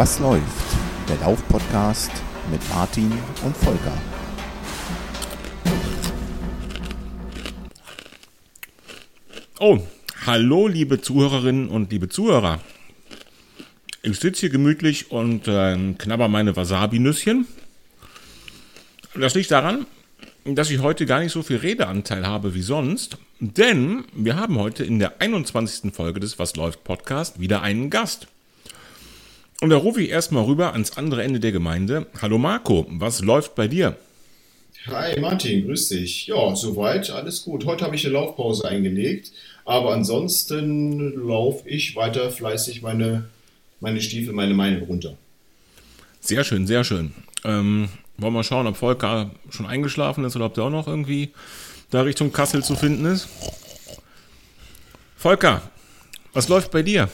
Was läuft? Der Lauf-Podcast mit Martin und Volker. Oh, hallo liebe Zuhörerinnen und liebe Zuhörer. Ich sitze hier gemütlich und äh, knabber meine Wasabi-Nüsschen. Das liegt daran, dass ich heute gar nicht so viel Redeanteil habe wie sonst, denn wir haben heute in der 21. Folge des Was läuft Podcast wieder einen Gast. Und da rufe ich erstmal rüber ans andere Ende der Gemeinde. Hallo Marco, was läuft bei dir? Hi Martin, grüß dich. Ja, soweit, alles gut. Heute habe ich eine Laufpause eingelegt, aber ansonsten laufe ich weiter fleißig meine, meine Stiefel, meine Meinung runter. Sehr schön, sehr schön. Ähm, wollen wir schauen, ob Volker schon eingeschlafen ist oder ob der auch noch irgendwie da Richtung Kassel zu finden ist. Volker, was läuft bei dir?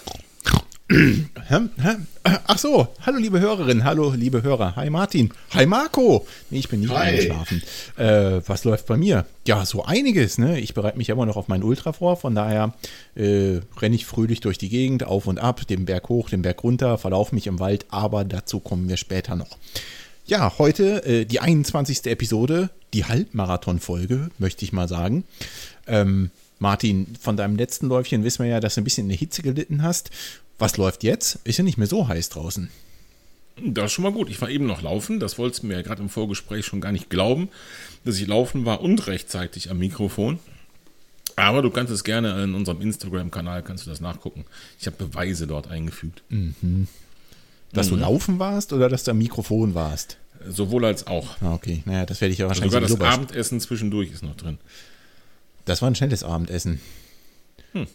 Ach so, hallo liebe Hörerinnen, hallo liebe Hörer. Hi Martin. Hi Marco. Nee, ich bin nicht Hi. eingeschlafen. Äh, was läuft bei mir? Ja, so einiges. Ne? Ich bereite mich immer noch auf meinen Ultra vor. Von daher äh, renne ich fröhlich durch die Gegend, auf und ab, den Berg hoch, den Berg runter, verlaufe mich im Wald. Aber dazu kommen wir später noch. Ja, heute äh, die 21. Episode, die Halbmarathon-Folge, möchte ich mal sagen. Ähm, Martin, von deinem letzten Läufchen wissen wir ja, dass du ein bisschen in der Hitze gelitten hast. Was läuft jetzt? Ist ja nicht mehr so heiß draußen. Das ist schon mal gut. Ich war eben noch laufen. Das wolltest du mir ja gerade im Vorgespräch schon gar nicht glauben, dass ich laufen war und rechtzeitig am Mikrofon. Aber du kannst es gerne in unserem Instagram-Kanal, kannst du das nachgucken. Ich habe Beweise dort eingefügt. Dass du laufen warst oder dass du am Mikrofon warst? Sowohl als auch. Ah, okay. Naja, das werde ich ja wahrscheinlich Sogar das Abendessen zwischendurch ist noch drin. Das war ein schnelles Abendessen.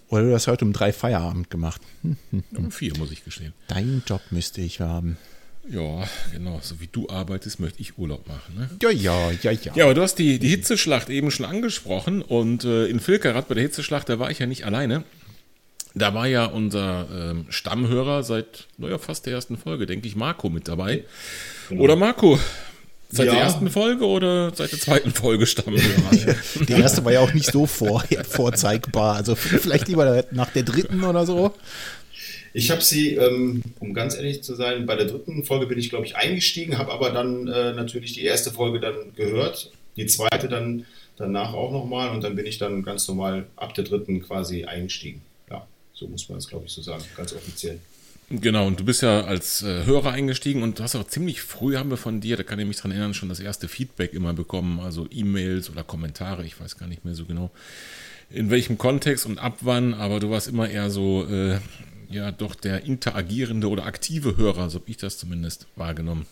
Oder du hast heute um drei Feierabend gemacht. Hm, Um vier, muss ich gestehen. Dein Job müsste ich haben. Ja, genau. So wie du arbeitest, möchte ich Urlaub machen. Ne? Ja, ja, ja, ja. Ja, aber du hast die, die Hitzeschlacht eben schon angesprochen und äh, in Filkerath bei der Hitzeschlacht, da war ich ja nicht alleine. Da war ja unser ähm, Stammhörer seit naja, fast der ersten Folge, denke ich, Marco mit dabei. Oder Marco, seit der Ja. ersten Folge oder seit der zweiten Folge Stammhörer? Die erste war ja auch nicht so vor, vorzeigbar. Also vielleicht lieber nach der dritten oder so. Ich habe sie, ähm, um ganz ehrlich zu sein, bei der dritten Folge bin ich, glaube ich, eingestiegen, habe aber dann äh, natürlich die erste Folge dann gehört, die zweite dann danach auch nochmal und dann bin ich dann ganz normal ab der dritten quasi eingestiegen. Ja, so muss man es, glaube ich, so sagen, ganz offiziell. Genau, und du bist ja als äh, Hörer eingestiegen und du hast auch ziemlich früh haben wir von dir, da kann ich mich dran erinnern, schon das erste Feedback immer bekommen, also E-Mails oder Kommentare, ich weiß gar nicht mehr so genau, in welchem Kontext und ab wann, aber du warst immer eher so, äh, ja, doch der interagierende oder aktive Hörer, so habe ich das zumindest wahrgenommen.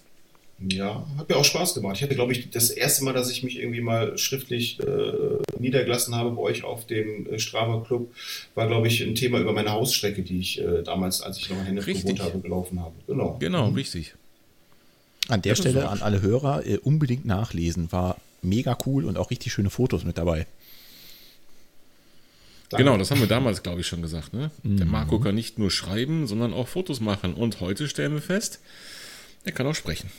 Ja, hat mir auch Spaß gemacht. Ich hatte, glaube ich, das erste Mal, dass ich mich irgendwie mal schriftlich äh, niedergelassen habe bei euch auf dem äh, Strava Club, war, glaube ich, ein Thema über meine Hausstrecke, die ich äh, damals, als ich noch in Hennef gewohnt habe, gelaufen habe. Genau. Genau, richtig. An der Das Stelle an alle Hörer äh, unbedingt nachlesen. War mega cool und auch richtig schöne Fotos mit dabei. Danke. Genau, das haben wir damals, glaube ich, schon gesagt. Ne? Der Marco kann nicht nur schreiben, sondern auch Fotos machen. Und heute stellen wir fest, er kann auch sprechen.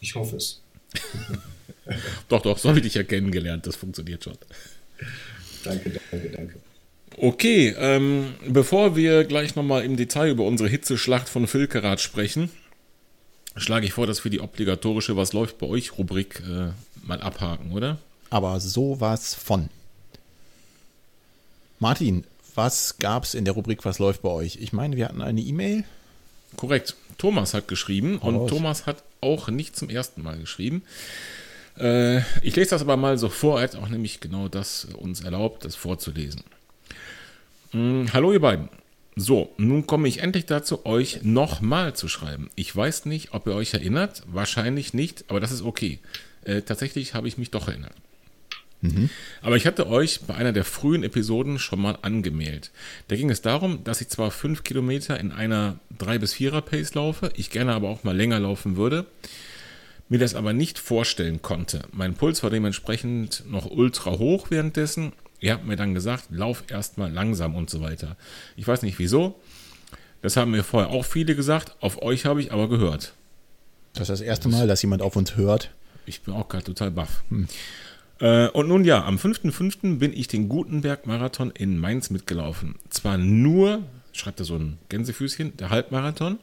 Ich hoffe es. Doch, doch, so habe ich dich ja kennengelernt. Das funktioniert schon. Danke, danke, danke. Okay, ähm, bevor wir gleich nochmal im Detail über unsere Hitzeschlacht von Filkerath sprechen, schlage ich vor, dass wir die obligatorische Was läuft bei euch Rubrik äh, mal abhaken, oder? Aber sowas von. Martin, was gab's in der Rubrik Was läuft bei euch? Ich meine, wir hatten eine E-Mail. Korrekt. Thomas hat geschrieben und raus. Thomas hat auch nicht zum ersten Mal geschrieben. Äh, ich lese das aber mal so vor, hat auch nämlich genau das uns erlaubt, das vorzulesen. Hm, hallo ihr beiden. So, nun komme ich endlich dazu, euch nochmal zu schreiben. Ich weiß nicht, ob ihr euch erinnert, wahrscheinlich nicht, aber das ist okay. Äh, tatsächlich habe ich mich doch erinnert. Aber ich hatte euch bei einer der frühen Episoden schon mal angemeldet. Da ging es darum, dass ich zwar fünf Kilometer in einer 3 bis 4er Pace laufe, ich gerne aber auch mal länger laufen würde, mir das aber nicht vorstellen konnte. Mein Puls war dementsprechend noch ultra hoch währenddessen. Ihr habt mir dann gesagt, lauf erstmal langsam und so weiter. Ich weiß nicht wieso. Das haben mir vorher auch viele gesagt. Auf euch habe ich aber gehört. Das ist das erste Mal, dass jemand auf uns hört. Ich bin auch gerade total baff. Äh, und nun ja, am 5.5. bin ich den Gutenberg-Marathon in Mainz mitgelaufen. Zwar nur, schreibt er so ein Gänsefüßchen, der Halbmarathon,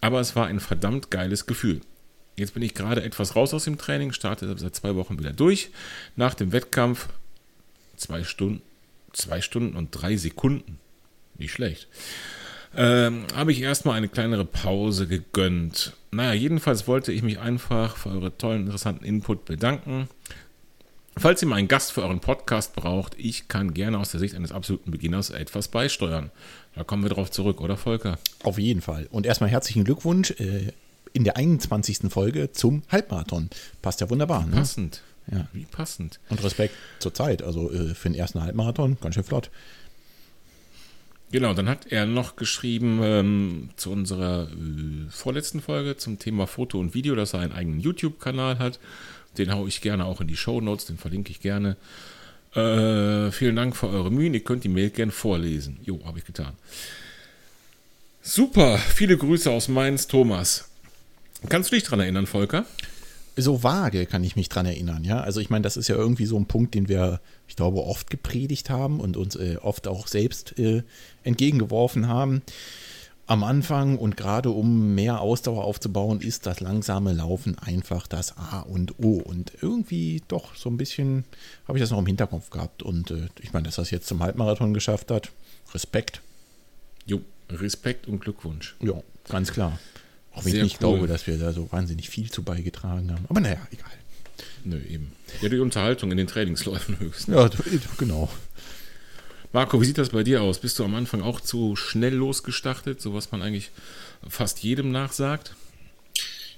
aber es war ein verdammt geiles Gefühl. Jetzt bin ich gerade etwas raus aus dem Training, starte seit zwei Wochen wieder durch. Nach dem Wettkampf zwei Stunden, zwei Stunden und drei Sekunden. Nicht schlecht. Ähm, habe ich erstmal eine kleinere Pause gegönnt. Naja, jedenfalls wollte ich mich einfach für eure tollen, interessanten Input bedanken. Falls ihr mal einen Gast für euren Podcast braucht, ich kann gerne aus der Sicht eines absoluten Beginners etwas beisteuern. Da kommen wir drauf zurück, oder Volker? Auf jeden Fall. Und erstmal herzlichen Glückwunsch äh, in der 21. Folge zum Halbmarathon. Passt ja wunderbar. Ne? Passend. Ja. Wie passend. Und Respekt zur Zeit. Also äh, für den ersten Halbmarathon ganz schön flott. Genau, dann hat er noch geschrieben ähm, zu unserer äh, vorletzten Folge zum Thema Foto und Video, dass er einen eigenen YouTube-Kanal hat. Den haue ich gerne auch in die Show Notes, den verlinke ich gerne. Äh, vielen Dank für eure Mühen. Ihr könnt die Mail gerne vorlesen. Jo, habe ich getan. Super, viele Grüße aus Mainz, Thomas. Kannst du dich daran erinnern, Volker? So vage kann ich mich dran erinnern, ja. Also ich meine, das ist ja irgendwie so ein Punkt, den wir, ich glaube, oft gepredigt haben und uns äh, oft auch selbst äh, entgegengeworfen haben. Am Anfang und gerade um mehr Ausdauer aufzubauen, ist das langsame Laufen einfach das A und O. Und irgendwie doch so ein bisschen habe ich das noch im Hinterkopf gehabt. Und äh, ich meine, dass das jetzt zum Halbmarathon geschafft hat, Respekt. Jo, Respekt und Glückwunsch. Ja, ganz klar. Auch wenn Sehr ich nicht cool. glaube, dass wir da so wahnsinnig viel zu beigetragen haben. Aber naja, egal. Nö, eben. Ja, die Unterhaltung in den Trainingsläufen höchstens. Ja, genau. Marco, wie sieht das bei dir aus? Bist du am Anfang auch zu schnell losgestartet, so was man eigentlich fast jedem nachsagt?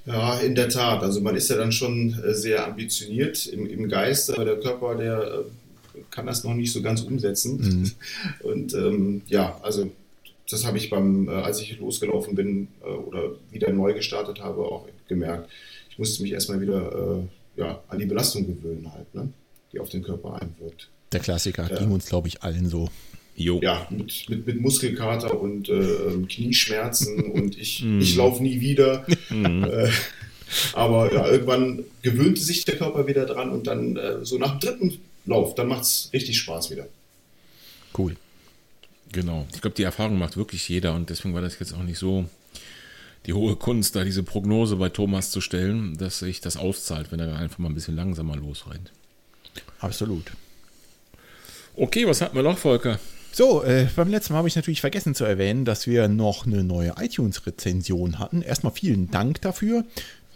Ja, in der Tat. Also man ist ja dann schon äh, sehr ambitioniert im, im Geist, aber der Körper, der äh, kann das noch nicht so ganz umsetzen. Mhm. Und ähm, ja, also das habe ich beim, äh, als ich losgelaufen bin oder wieder neu gestartet habe, auch gemerkt. Ich musste mich erstmal wieder ja, an die Belastung gewöhnen halt, ne? die auf den Körper einwirkt. Der Klassiker, ja. ging uns, glaube ich, allen so. Jo. Ja, mit, mit, mit Muskelkater und äh, Knieschmerzen und ich, mm. ich laufe nie wieder. Mm. Äh, aber ja, irgendwann gewöhnte sich der Körper wieder dran und dann äh, so nach dem dritten Lauf, dann macht es richtig Spaß wieder. Cool. Genau. Ich glaube, die Erfahrung macht wirklich jeder und deswegen war das jetzt auch nicht so die hohe Kunst, da diese Prognose bei Thomas zu stellen, dass sich das auszahlt, wenn er dann einfach mal ein bisschen langsamer losrennt. Absolut. Okay, was hatten wir noch, Volker? So, äh, beim letzten Mal habe ich natürlich vergessen zu erwähnen, dass wir noch eine neue iTunes-Rezension hatten. Erstmal vielen Dank dafür.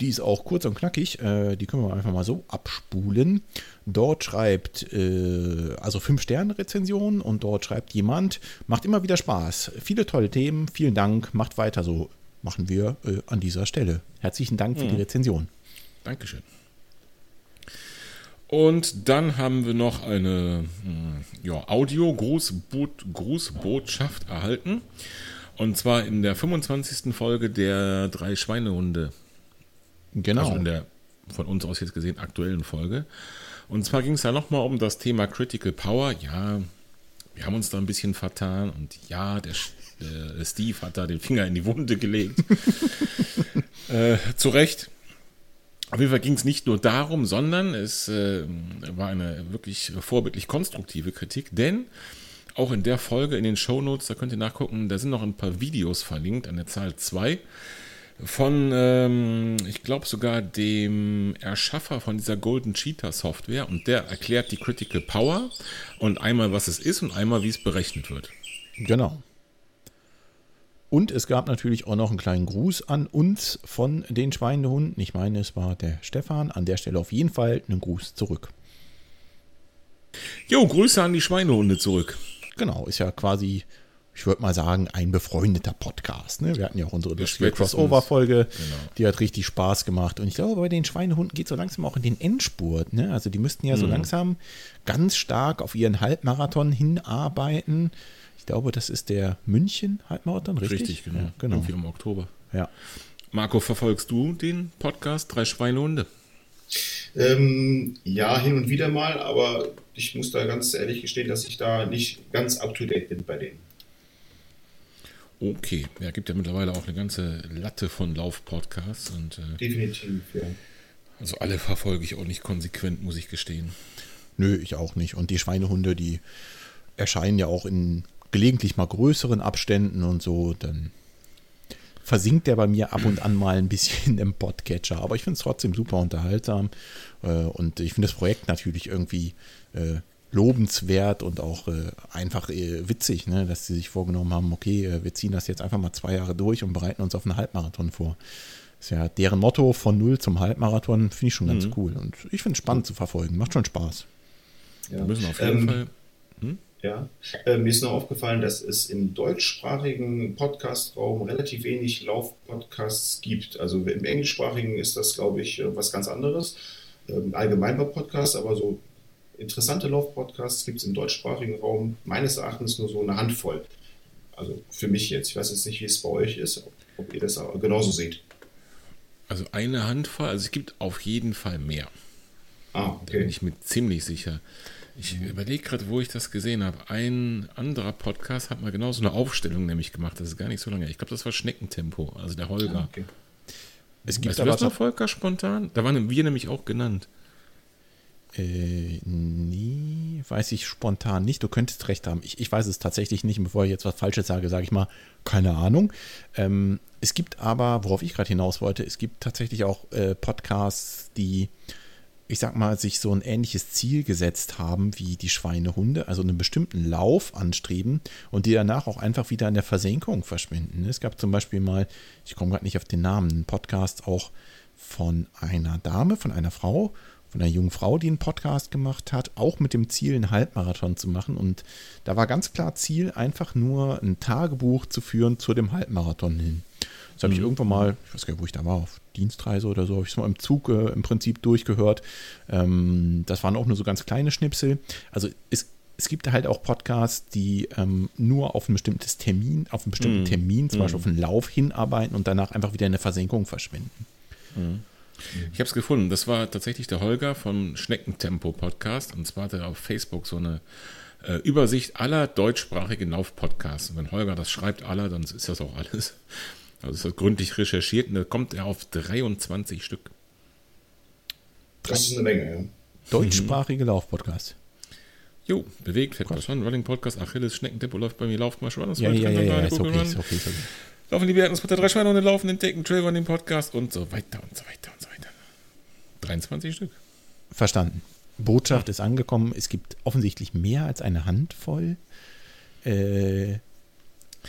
Die ist auch kurz und knackig. Äh, die können wir einfach mal so abspulen. Dort schreibt, äh, also 5-Sterne-Rezension und dort schreibt jemand, macht immer wieder Spaß. Viele tolle Themen. Vielen Dank. Macht weiter so. Machen wir äh, an dieser Stelle. Herzlichen Dank für mhm. die Rezension. Dankeschön. Und dann haben wir noch eine hm, ja, Audio-Grußbotschaft erhalten. Und zwar in der 25. Folge der drei Schweinehunde. Genau. Also in der von uns aus jetzt gesehen aktuellen Folge. Und zwar ging es da nochmal um das Thema Critical Power. Ja, wir haben uns da ein bisschen vertan und ja, der, der Steve hat da den Finger in die Wunde gelegt. äh, zu Recht. Auf jeden Fall ging es nicht nur darum, sondern es äh, war eine wirklich vorbildlich konstruktive Kritik, denn auch in der Folge in den Shownotes, da könnt ihr nachgucken, da sind noch ein paar Videos verlinkt an der Zahl 2 von, ähm, ich glaube sogar dem Erschaffer von dieser Golden Cheetah Software und der erklärt die Critical Power und einmal was es ist und einmal wie es berechnet wird. Genau. Und es gab natürlich auch noch einen kleinen Gruß an uns von den Schweinehunden. Ich meine, es war der Stefan. An der Stelle auf jeden Fall einen Gruß zurück. Jo, Grüße an die Schweinehunde zurück. Genau, ist ja quasi, ich würde mal sagen, ein befreundeter Podcast. Ne? Wir hatten ja auch unsere Crossover-Folge, genau. die hat richtig Spaß gemacht. Und ich glaube, bei den Schweinehunden geht es so langsam auch in den Endspurt. Ne? Also die müssten ja so mhm. langsam ganz stark auf ihren Halbmarathon hinarbeiten glaube, das ist der München-Halbmarathon, richtig? Richtig, genau. Ja, genau. Irgendwie im Oktober. Ja. Marco, verfolgst du den Podcast Drei Schweinehunde? Ähm, ja, hin und wieder mal, aber ich muss da ganz ehrlich gestehen, dass ich da nicht ganz up to date bin bei denen. Okay, ja, gibt ja mittlerweile auch eine ganze Latte von Lauf-Podcasts und äh, definitiv, ja. Also alle verfolge ich auch nicht konsequent, muss ich gestehen. Nö, ich auch nicht. Und die Schweinehunde, die erscheinen ja auch in gelegentlich mal größeren Abständen und so, dann versinkt der bei mir ab und an mal ein bisschen im Podcatcher. Aber ich finde es trotzdem super unterhaltsam. Äh, und ich finde das Projekt natürlich irgendwie äh, lobenswert und auch äh, einfach witzig, ne? dass sie sich vorgenommen haben, okay, wir ziehen das jetzt einfach mal zwei Jahre durch und bereiten uns auf einen Halbmarathon vor. Das ist ja deren Motto von null zum Halbmarathon, finde ich schon ganz mhm. cool. Und ich finde es spannend zu verfolgen, macht schon Spaß. Ja. Wir müssen auf jeden ähm, Fall. Ja, äh, mir ist noch aufgefallen, dass es im deutschsprachigen Podcast-Raum relativ wenig Lauf-Podcasts gibt. Also im englischsprachigen ist das, glaube ich, äh, was ganz anderes. Ähm, allgemein bei Podcasts, aber so interessante Lauf-Podcasts gibt es im deutschsprachigen Raum meines Erachtens nur so eine Handvoll. Also für mich jetzt. Ich weiß jetzt nicht, wie es bei euch ist, ob, ob ihr das genauso seht. Also eine Handvoll, also es gibt auf jeden Fall mehr. Ah, okay. Da bin ich mir ziemlich sicher. Ich überlege gerade, wo ich das gesehen habe. Ein anderer Podcast hat mal genau so eine Aufstellung nämlich gemacht. Das ist gar nicht so lange. Ich glaube, das war Schneckentempo, also der Holger. Ah, okay. Es gibt weißt aber du das noch, Volker, spontan? Da waren wir nämlich auch genannt. Äh, nee, weiß ich spontan nicht. Du könntest recht haben. Ich, ich weiß es tatsächlich nicht. bevor ich jetzt was Falsches sage, sage ich mal, keine Ahnung. Ähm, es gibt aber, worauf ich gerade hinaus wollte, es gibt tatsächlich auch äh, Podcasts, die ich sag mal, sich so ein ähnliches Ziel gesetzt haben wie die Schweinehunde, also einen bestimmten Lauf anstreben und die danach auch einfach wieder in der Versenkung verschwinden. Es gab zum Beispiel mal, ich komme gerade nicht auf den Namen, einen Podcast auch von einer Dame, von einer Frau, von einer jungen Frau, die einen Podcast gemacht hat, auch mit dem Ziel, einen Halbmarathon zu machen. Und da war ganz klar Ziel, einfach nur ein Tagebuch zu führen zu dem Halbmarathon hin. Das habe ich mhm. irgendwann mal, ich weiß gar nicht, wo ich da war, auf Dienstreise oder so, habe ich es mal im Zug äh, im Prinzip durchgehört. Ähm, das waren auch nur so ganz kleine Schnipsel. Also es, es gibt halt auch Podcasts, die ähm, nur auf ein bestimmtes Termin, auf einen bestimmten mm. Termin, zum mm. Beispiel auf einen Lauf hinarbeiten und danach einfach wieder in der Versenkung verschwinden. Mm. Ich habe es gefunden. Das war tatsächlich der Holger vom Schneckentempo Podcast. Und zwar hat er auf Facebook so eine äh, Übersicht aller deutschsprachigen Lauf-Podcasts. Und wenn Holger das schreibt, aller, dann ist das auch alles. Also ist das gründlich recherchiert und da kommt er auf 23 Stück. Das ist eine Menge, ja. Deutschsprachige mhm. Laufpodcast. Jo, bewegt, fett was an, Running Podcast, Achilles, Schneckentempo läuft bei mir, lauft mal schon. Ja, ja, ja, ja, ist okay, ist okay, ist okay. Laufen die der drei Schweine und laufen, entdecken, Trail Running Podcast und so weiter und so weiter und so weiter. 23 Stück. Verstanden. Botschaft ist angekommen. Es gibt offensichtlich mehr als eine Handvoll. Äh,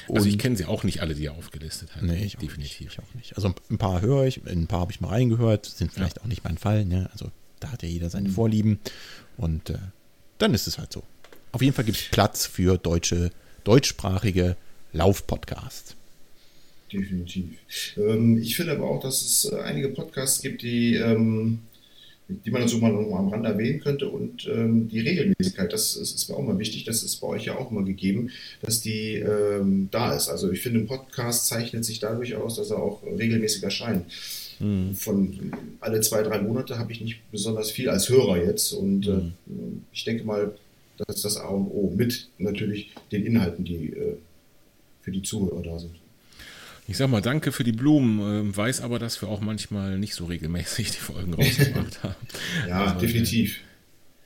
also ich kenne sie auch nicht alle, die er aufgelistet hat. Nee, ich definitiv. Nicht, ich auch nicht. Also ein paar höre ich, ein paar habe ich mal reingehört, sind vielleicht ja. auch nicht mein Fall. Ne? Also da hat ja jeder seine mhm. Vorlieben. Und äh, dann ist es halt so. Auf jeden Fall gibt es Platz für deutsche, deutschsprachige Laufpodcasts. Definitiv. Ähm, ich finde aber auch, dass es äh, einige Podcasts gibt, die ähm, die man so mal am Rand erwähnen könnte. Und ähm, die Regelmäßigkeit, das ist, ist, mir auch mal wichtig, das ist bei euch ja auch immer gegeben, dass die ähm, da ist. Also ich finde, ein Podcast zeichnet sich dadurch aus, dass er auch regelmäßig erscheint. Mhm. Von alle zwei, drei Monate habe ich nicht besonders viel als Hörer jetzt. Und mhm. äh, ich denke mal, dass das A und O mit natürlich den Inhalten, die äh, für die Zuhörer da sind. Ich sag mal, danke für die Blumen, äh, weiß aber, dass wir auch manchmal nicht so regelmäßig die Folgen rausgebracht haben. ja, also, definitiv.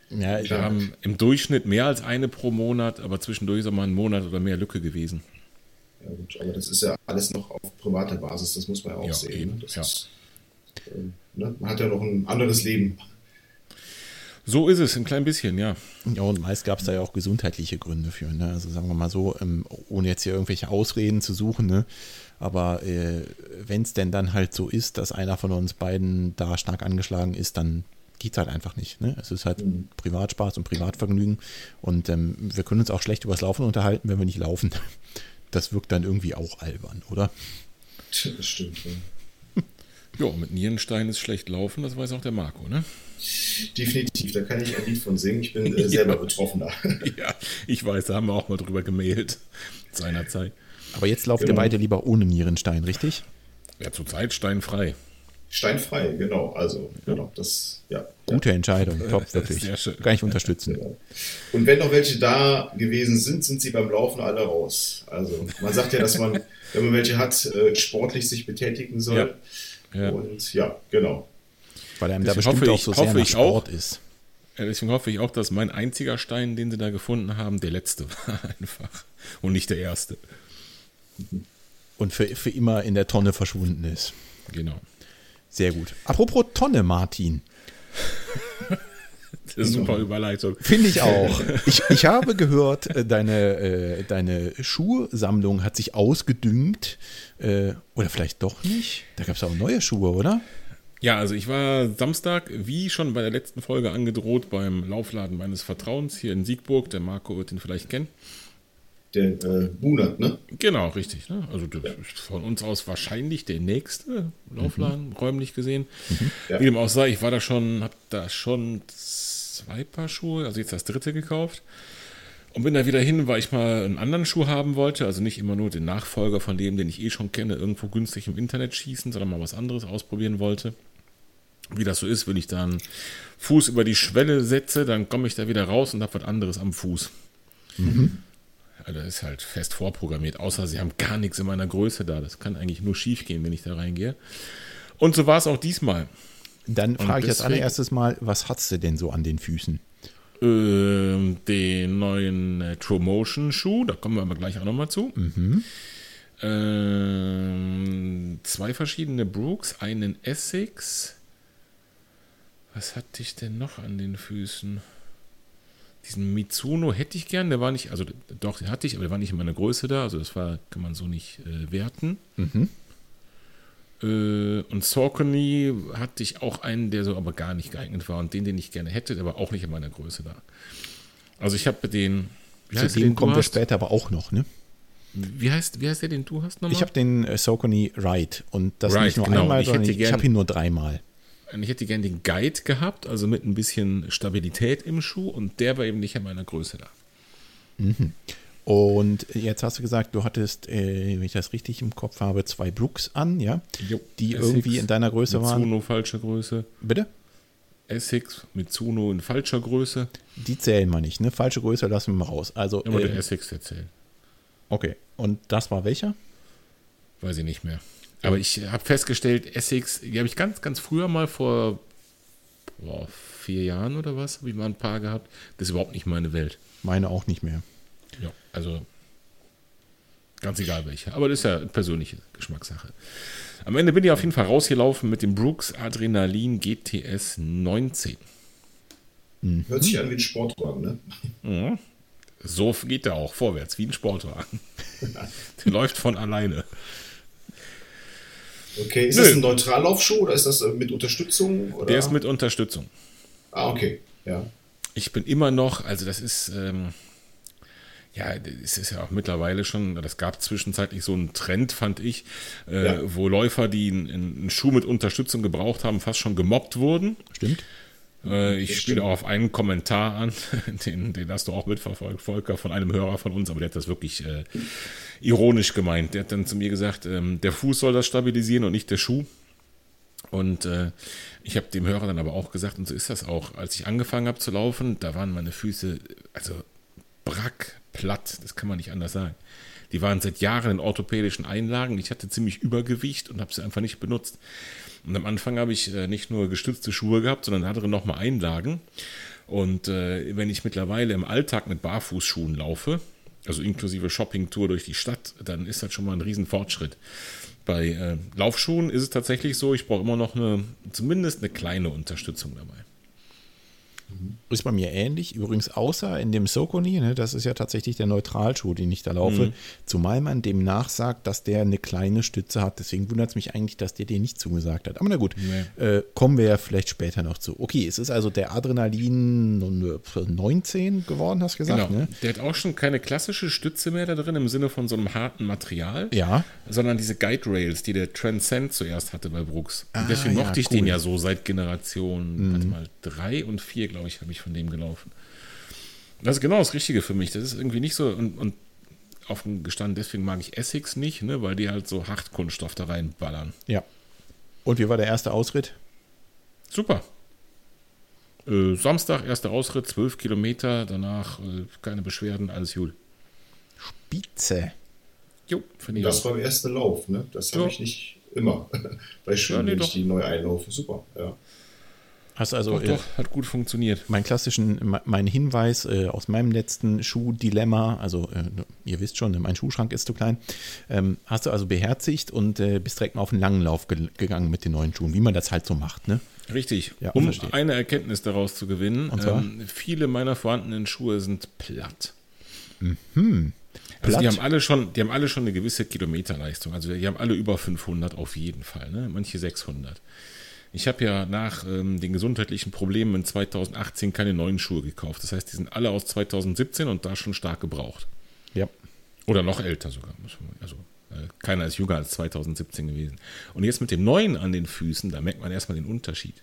Ja, wir haben im Durchschnitt mehr als eine pro Monat, aber zwischendurch ist auch mal ein Monat oder mehr Lücke gewesen. Ja, gut, aber das ist ja alles noch auf privater Basis, das muss man ja auch ja, sehen. Eben, ja. Ist, äh, ne? Man hat ja noch ein anderes Leben. So ist es, ein klein bisschen, ja. Ja, und meist gab es da ja auch gesundheitliche Gründe für. Ne? Also sagen wir mal so, ähm, ohne jetzt hier irgendwelche Ausreden zu suchen, ne? Aber äh, wenn es denn dann halt so ist, dass einer von uns beiden da stark angeschlagen ist, dann geht es halt einfach nicht. Ne? Es ist halt mhm. Privatspaß und Privatvergnügen. Und ähm, wir können uns auch schlecht übers Laufen unterhalten, wenn wir nicht laufen. Das wirkt dann irgendwie auch albern, oder? Das stimmt, ja. ja, mit Nierenstein ist schlecht laufen, das weiß auch der Marco, ne? Definitiv, da kann ich ein Lied von singen. Ich bin äh, selber ja. Betroffener. ja, ich weiß, da haben wir auch mal drüber gemailt seinerzeit. Aber jetzt lauft genau. ihr beide lieber ohne Nierenstein, richtig? Ja, zurzeit steinfrei. Steinfrei, genau. Also, genau, das, ja. Gute Entscheidung, top, wirklich. Sehr schön. Kann ich unterstützen. Genau. Und wenn noch welche da gewesen sind, sind sie beim Laufen alle raus. Also, man sagt ja, dass man, wenn man welche hat, äh, sportlich sich betätigen soll. Ja. ja. Und ja, genau. Weil einem da bestimmt hoffe auch so sehr nach Sport auch, ist. Deswegen hoffe ich auch, dass mein einziger Stein, den sie da gefunden haben, der letzte war einfach. Und nicht der erste. Und für, für immer in der Tonne verschwunden ist. Genau. Sehr gut. Apropos Tonne, Martin. Das ist eine super Überleitung. Finde ich auch. Ich, ich habe gehört, äh, deine, äh, deine Schuhsammlung hat sich ausgedüngt. Äh, oder vielleicht doch nicht. Da gab es auch neue Schuhe, oder? Ja, also ich war Samstag, wie schon bei der letzten Folge angedroht, beim Laufladen meines Vertrauens hier in Siegburg. Der Marco wird ihn vielleicht kennen. Der äh, Bunert, ne? Genau, richtig. Ne? Also ist von uns aus wahrscheinlich der nächste Laufladen, Mhm. räumlich gesehen. Ja. Wie dem auch sei, ich war da schon, habe da schon zwei Paar Schuhe, also jetzt das dritte gekauft. Und bin da wieder hin, weil ich mal einen anderen Schuh haben wollte. Also nicht immer nur den Nachfolger von dem, den ich eh schon kenne, irgendwo günstig im Internet schießen, sondern mal was anderes ausprobieren wollte. Wie das so ist, wenn ich dann Fuß über die Schwelle setze, dann komme ich da wieder raus und habe was anderes am Fuß. Also das ist halt fest vorprogrammiert, außer sie haben gar nichts in meiner Größe da. Das kann eigentlich nur schief gehen, wenn ich da reingehe. Und so war es auch diesmal. Dann frage ich als deswegen- allererstes mal, was hast du denn so an den Füßen? Ähm, den neuen äh, Tromotion-Schuh, da kommen wir aber gleich auch nochmal zu. Ähm, zwei verschiedene Brooks, einen Essex. Was hatte ich denn noch an den Füßen? Diesen Mitsuno hätte ich gern, der war nicht, also doch, den hatte ich, aber der war nicht in meiner Größe da, also das war, kann man so nicht äh, werten. Äh, und Saucony hatte ich auch einen, der so aber gar nicht geeignet war und den, den ich gerne hätte, der war auch nicht in meiner Größe da. Also ich habe den, Zu dem kommen wir später aber auch noch, ne? Wie heißt, wie heißt der, den du hast nochmal? Ich habe den äh, Saucony Ride und das Ride, nicht nur genau. einmal, Ich sondern hätte ich, ich habe ihn nur dreimal. Ich hätte gerne den Guide gehabt, also mit ein bisschen Stabilität im Schuh und der war eben nicht in meiner Größe da. Und jetzt hast du gesagt, du hattest, äh, wenn ich das richtig im Kopf habe, zwei Brooks an, ja? Jo. Die Essex irgendwie in deiner Größe waren. Mitsuno falsche Größe. Bitte? Essex Mitsuno in falscher Größe. Die zählen wir nicht, ne? Falsche Größe lassen wir mal raus. Also, Aber der äh, Essex erzählt. okay. Und das war welcher? Weiß ich nicht mehr. Aber ich habe festgestellt, Essex, die habe ich ganz, ganz früher mal vor boah, vier Jahren oder was, habe ich mal ein paar gehabt. Das ist überhaupt nicht meine Welt. Meine auch nicht mehr. Ja, also ganz egal welche. Aber das ist ja eine persönliche Geschmackssache. Am Ende bin ich auf jeden Fall rausgelaufen mit dem Brooks Adrenalin GTS 19. Hört sich an wie ein Sportwagen, ne? So geht der auch vorwärts, wie ein Sportwagen. der läuft von alleine. Okay, ist Nö. das ein Neutrallaufschuh oder ist das äh, mit Unterstützung? Oder? Der ist mit Unterstützung. Ah, okay. Ja. Ich bin immer noch, also das ist, ähm, ja, es ist ja auch mittlerweile schon, das gab zwischenzeitlich so einen Trend, fand ich, äh, Ja. wo Läufer, die einen, einen Schuh mit Unterstützung gebraucht haben, fast schon gemobbt wurden. Stimmt? Äh, ich spiele auch auf einen Kommentar an, den, den hast du auch mitverfolgt, Volker, von einem Hörer von uns, aber der hat das wirklich äh, ironisch gemeint. Der hat dann zu mir gesagt, ähm, der Fuß soll das stabilisieren und nicht der Schuh. Und äh, ich habe dem Hörer dann aber auch gesagt, und so ist das auch, als ich angefangen habe zu laufen, da waren meine Füße, also brack, platt, das kann man nicht anders sagen. Die waren seit Jahren in orthopädischen Einlagen. Ich hatte ziemlich Übergewicht und habe sie einfach nicht benutzt. Und am Anfang habe ich äh, nicht nur gestützte Schuhe gehabt, sondern hatte nochmal Einlagen. Und äh, wenn ich mittlerweile im Alltag mit Barfußschuhen laufe, also inklusive Shoppingtour durch die Stadt, dann ist das schon mal ein Riesenfortschritt. Bei äh, Laufschuhen ist es tatsächlich so, ich brauche immer noch eine, zumindest eine kleine Unterstützung dabei. Ist bei mir ähnlich. Übrigens, außer in dem Socony, ne, das ist ja tatsächlich der Neutralschuh, den ich da laufe. Mhm. Zumal man dem nachsagt, dass der eine kleine Stütze hat. Deswegen wundert es mich eigentlich, dass der den nicht zugesagt hat. Aber na gut, äh, kommen wir ja vielleicht später noch zu. Okay, es ist also der Adrenalin 19 geworden, hast du gesagt, Genau. ne? Der hat auch schon keine klassische Stütze mehr da drin im Sinne von so einem harten Material. Ja. Sondern diese Guide Rails, die der Transcend zuerst hatte bei Brooks. Ah, deswegen ja, mochte ich cool. den ja so seit Generation, warte mal, drei und vier, glaube ich, habe ich von dem gelaufen. Das ist genau das Richtige für mich. Das ist irgendwie nicht so, und, und offen gestanden, deswegen mag ich Essex nicht, ne, weil die halt so Hartkunststoff da reinballern. Ja. Und wie war der erste Ausritt? Super. Äh, Samstag, erster Ausritt, 12 Kilometer, danach äh, keine Beschwerden, alles gut. Spitze. Jo, finde ich Das auch. beim ersten Lauf, ne? Das habe ich nicht immer bei Schuhen, Ja, nee, ich die neu einlaufe. Super, ja. Hast also doch, doch, hat gut funktioniert. Mein klassischen, mein Hinweis äh, aus meinem letzten Schuhdilemma, also äh, ihr wisst schon, mein Schuhschrank ist zu klein, ähm, hast du also beherzigt und äh, bist direkt mal auf einen langen Lauf ge gegangen mit den neuen Schuhen, wie man das halt so macht, ne? Richtig, Ja, um verstehe. eine Erkenntnis daraus zu gewinnen. Und zwar? Ähm, viele meiner vorhandenen Schuhe sind platt. Also Platt? die haben alle schon, die haben alle schon eine gewisse Kilometerleistung. Also die haben alle über 500 auf jeden Fall, ne? manche 600. Ich habe ja nach ähm, den gesundheitlichen Problemen in 2018 keine neuen Schuhe gekauft. Das heißt, die sind alle aus 2017 und da schon stark gebraucht. Ja. Oder noch älter sogar. Also äh, keiner ist jünger als 2017 gewesen. Und jetzt mit dem neuen an den Füßen, da merkt man erstmal den Unterschied.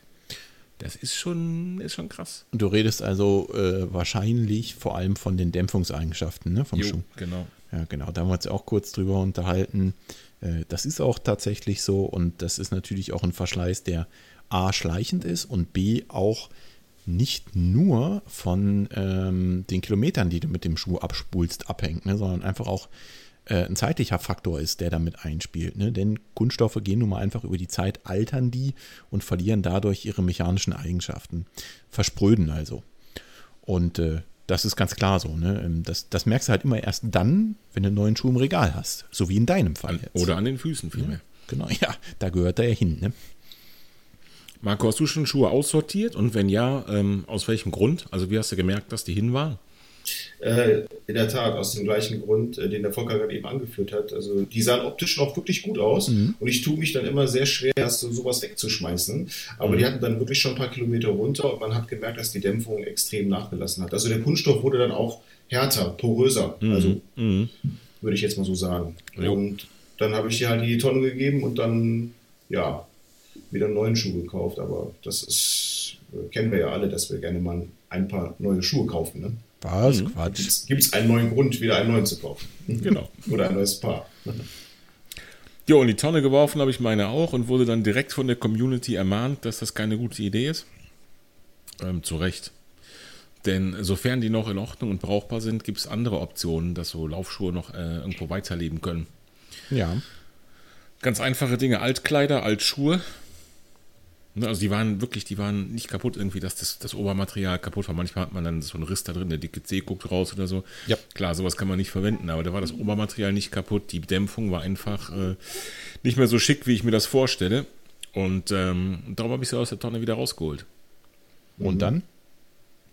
Das ist schon, ist schon krass. Und du redest also äh, wahrscheinlich vor allem von den Dämpfungseigenschaften ne, vom Schuh. genau. Ja, genau. Da haben wir uns auch kurz drüber unterhalten. Äh, Das ist auch tatsächlich so und das ist natürlich auch ein Verschleiß, der A schleichend ist und B auch nicht nur von ähm, den Kilometern, die du mit dem Schuh abspulst, abhängt, ne, sondern einfach auch äh, ein zeitlicher Faktor ist, der damit einspielt. Ne? Denn Kunststoffe gehen nun mal einfach über die Zeit, altern die und verlieren dadurch ihre mechanischen Eigenschaften. Verspröden also. Und äh, das ist ganz klar so. Ne? Ähm, Das, das merkst du halt immer erst dann, wenn du einen neuen Schuh im Regal hast. So wie in deinem Fall An, jetzt. oder an den Füßen vielmehr. Genau, ja, da gehört er ja hin. Ne? Marco, hast du schon Schuhe aussortiert? Und wenn ja, ähm, aus welchem Grund? Also wie hast du gemerkt, dass die hin waren? Äh, in der Tat, aus dem gleichen Grund, äh, den der Volker gerade eben angeführt hat. Also die sahen optisch noch wirklich gut aus und ich tue mich dann immer sehr schwer, das so, sowas wegzuschmeißen. Aber die hatten dann wirklich schon ein paar Kilometer runter und man hat gemerkt, dass die Dämpfung extrem nachgelassen hat. Also der Kunststoff wurde dann auch härter, poröser. Also würde ich jetzt mal so sagen. Jo. Und dann habe ich die halt die Tonne gegeben und dann, ja, wieder einen neuen Schuh gekauft. Aber das ist, äh, kennen wir ja alle, dass wir gerne mal ein paar neue Schuhe kaufen. Ne? Was? Quatsch. Gibt es einen neuen Grund, wieder einen neuen zu kaufen? Genau. Oder ein neues Paar. Ja, und die Tonne geworfen habe ich meine auch und wurde dann direkt von der Community ermahnt, dass das keine gute Idee ist. Ähm, zu Recht. Denn sofern die noch in Ordnung und brauchbar sind, gibt es andere Optionen, dass so Laufschuhe noch äh, irgendwo weiterleben können. Ja. Ganz einfache Dinge, Altkleider, Altschuhe. Ne, Also die waren wirklich, die waren nicht kaputt irgendwie, dass das, das Obermaterial kaputt war. Manchmal hat man dann so einen Riss da drin, der dicke Zeh guckt raus oder so. Ja. Klar, sowas kann man nicht verwenden, aber da war das Obermaterial nicht kaputt. Die Dämpfung war einfach äh, nicht mehr so schick, wie ich mir das vorstelle. Und ähm, darum habe ich sie aus der Tonne wieder rausgeholt. Und dann?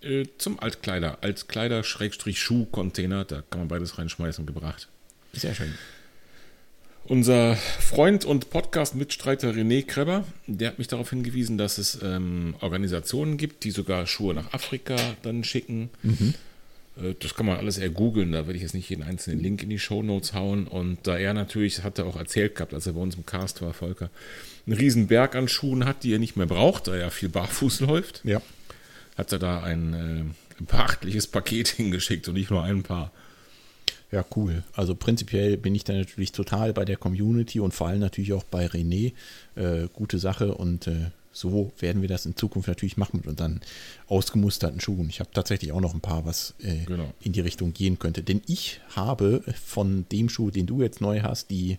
Äh, zum Altkleider. Altkleider, Schrägstrich, Schuh-Container, da kann man beides reinschmeißen, gebracht. Sehr schön. Unser Freund und Podcast-Mitstreiter René Kreber, der hat mich darauf hingewiesen, dass es ähm, Organisationen gibt, die sogar Schuhe nach Afrika dann schicken. Äh, Das kann man alles eher googeln, da werde ich jetzt nicht jeden einzelnen Link in die Shownotes hauen. Und da er natürlich, hat er auch erzählt gehabt, als er bei uns im Cast war, Volker, einen riesen Berg an Schuhen hat, die er nicht mehr braucht, da er viel barfuß läuft, Ja. hat er da ein, äh, ein beachtliches Paket hingeschickt und nicht nur ein paar. Ja, cool. Also prinzipiell bin ich da natürlich total bei der Community und vor allem natürlich auch bei René. Äh, gute Sache und äh, so werden wir das in Zukunft natürlich machen mit unseren ausgemusterten Schuhen. Ich habe tatsächlich auch noch ein paar, was äh, Genau. in die Richtung gehen könnte. Denn ich habe von dem Schuh, den du jetzt neu hast, die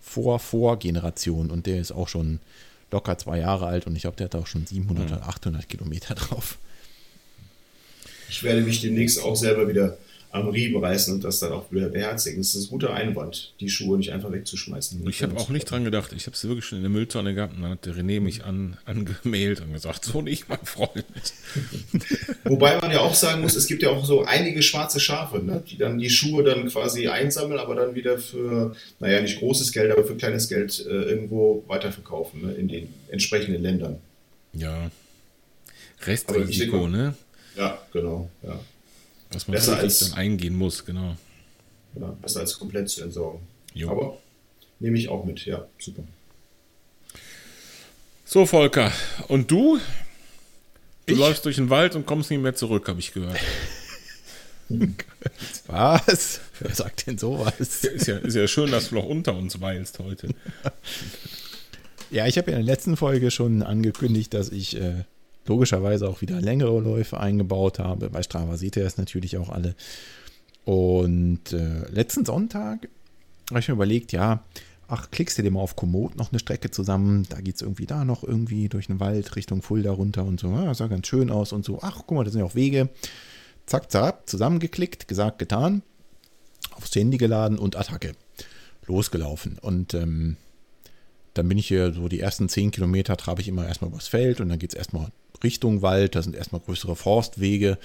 Vor-Vor-Generation und der ist auch schon locker zwei Jahre alt und ich glaube, der hat auch schon 700 oder 800 Kilometer drauf. Ich werde mich demnächst auch selber wieder am Riemen reißen und das dann auch wieder beherzigen. Das ist ein guter Einwand, die Schuhe nicht einfach wegzuschmeißen. Ich habe auch nicht dran gedacht. Ich habe sie wirklich schon in der Mülltonne gehabt und dann hat der René mich an, angemailt und gesagt, so nicht, mein Freund. Wobei man ja auch sagen muss, es gibt ja auch so einige schwarze Schafe, ne, die dann die Schuhe dann quasi einsammeln, aber dann wieder für, naja, nicht großes Geld, aber für kleines Geld äh, irgendwo weiterverkaufen, ne, in den entsprechenden Ländern. Ja. Restrisiko, ne? Ja, genau. Ja. Was man Besser als- dann eingehen muss, genau. Ja, besser als komplett zu entsorgen. Jo. Aber nehme ich auch mit, ja, super. So, Volker. Und du? Du Ich? läufst durch den Wald und kommst nie mehr zurück, habe ich gehört. Was? Wer sagt denn sowas? Ist ja, ist ja schön, dass du noch unter uns weilst heute. Ja, ich habe ja in der letzten Folge schon angekündigt, dass ich äh, logischerweise auch wieder längere Läufe eingebaut habe. Bei Strava seht ihr das natürlich auch alle. Und äh, letzten Sonntag habe ich mir überlegt, ja, ach, klickst du dir mal auf Komoot noch eine Strecke zusammen, da geht es irgendwie da noch irgendwie durch den Wald Richtung Fulda runter und so, ja, sah ganz schön aus und so, ach, guck mal, das sind ja auch Wege. Zack, zack, zusammengeklickt, gesagt, getan, aufs Handy geladen und Attacke. Losgelaufen. Und ähm, dann bin ich hier so die ersten zehn Kilometer trabe ich immer erstmal übers Feld und dann geht es erstmal Richtung Wald, da sind erstmal größere Forstwege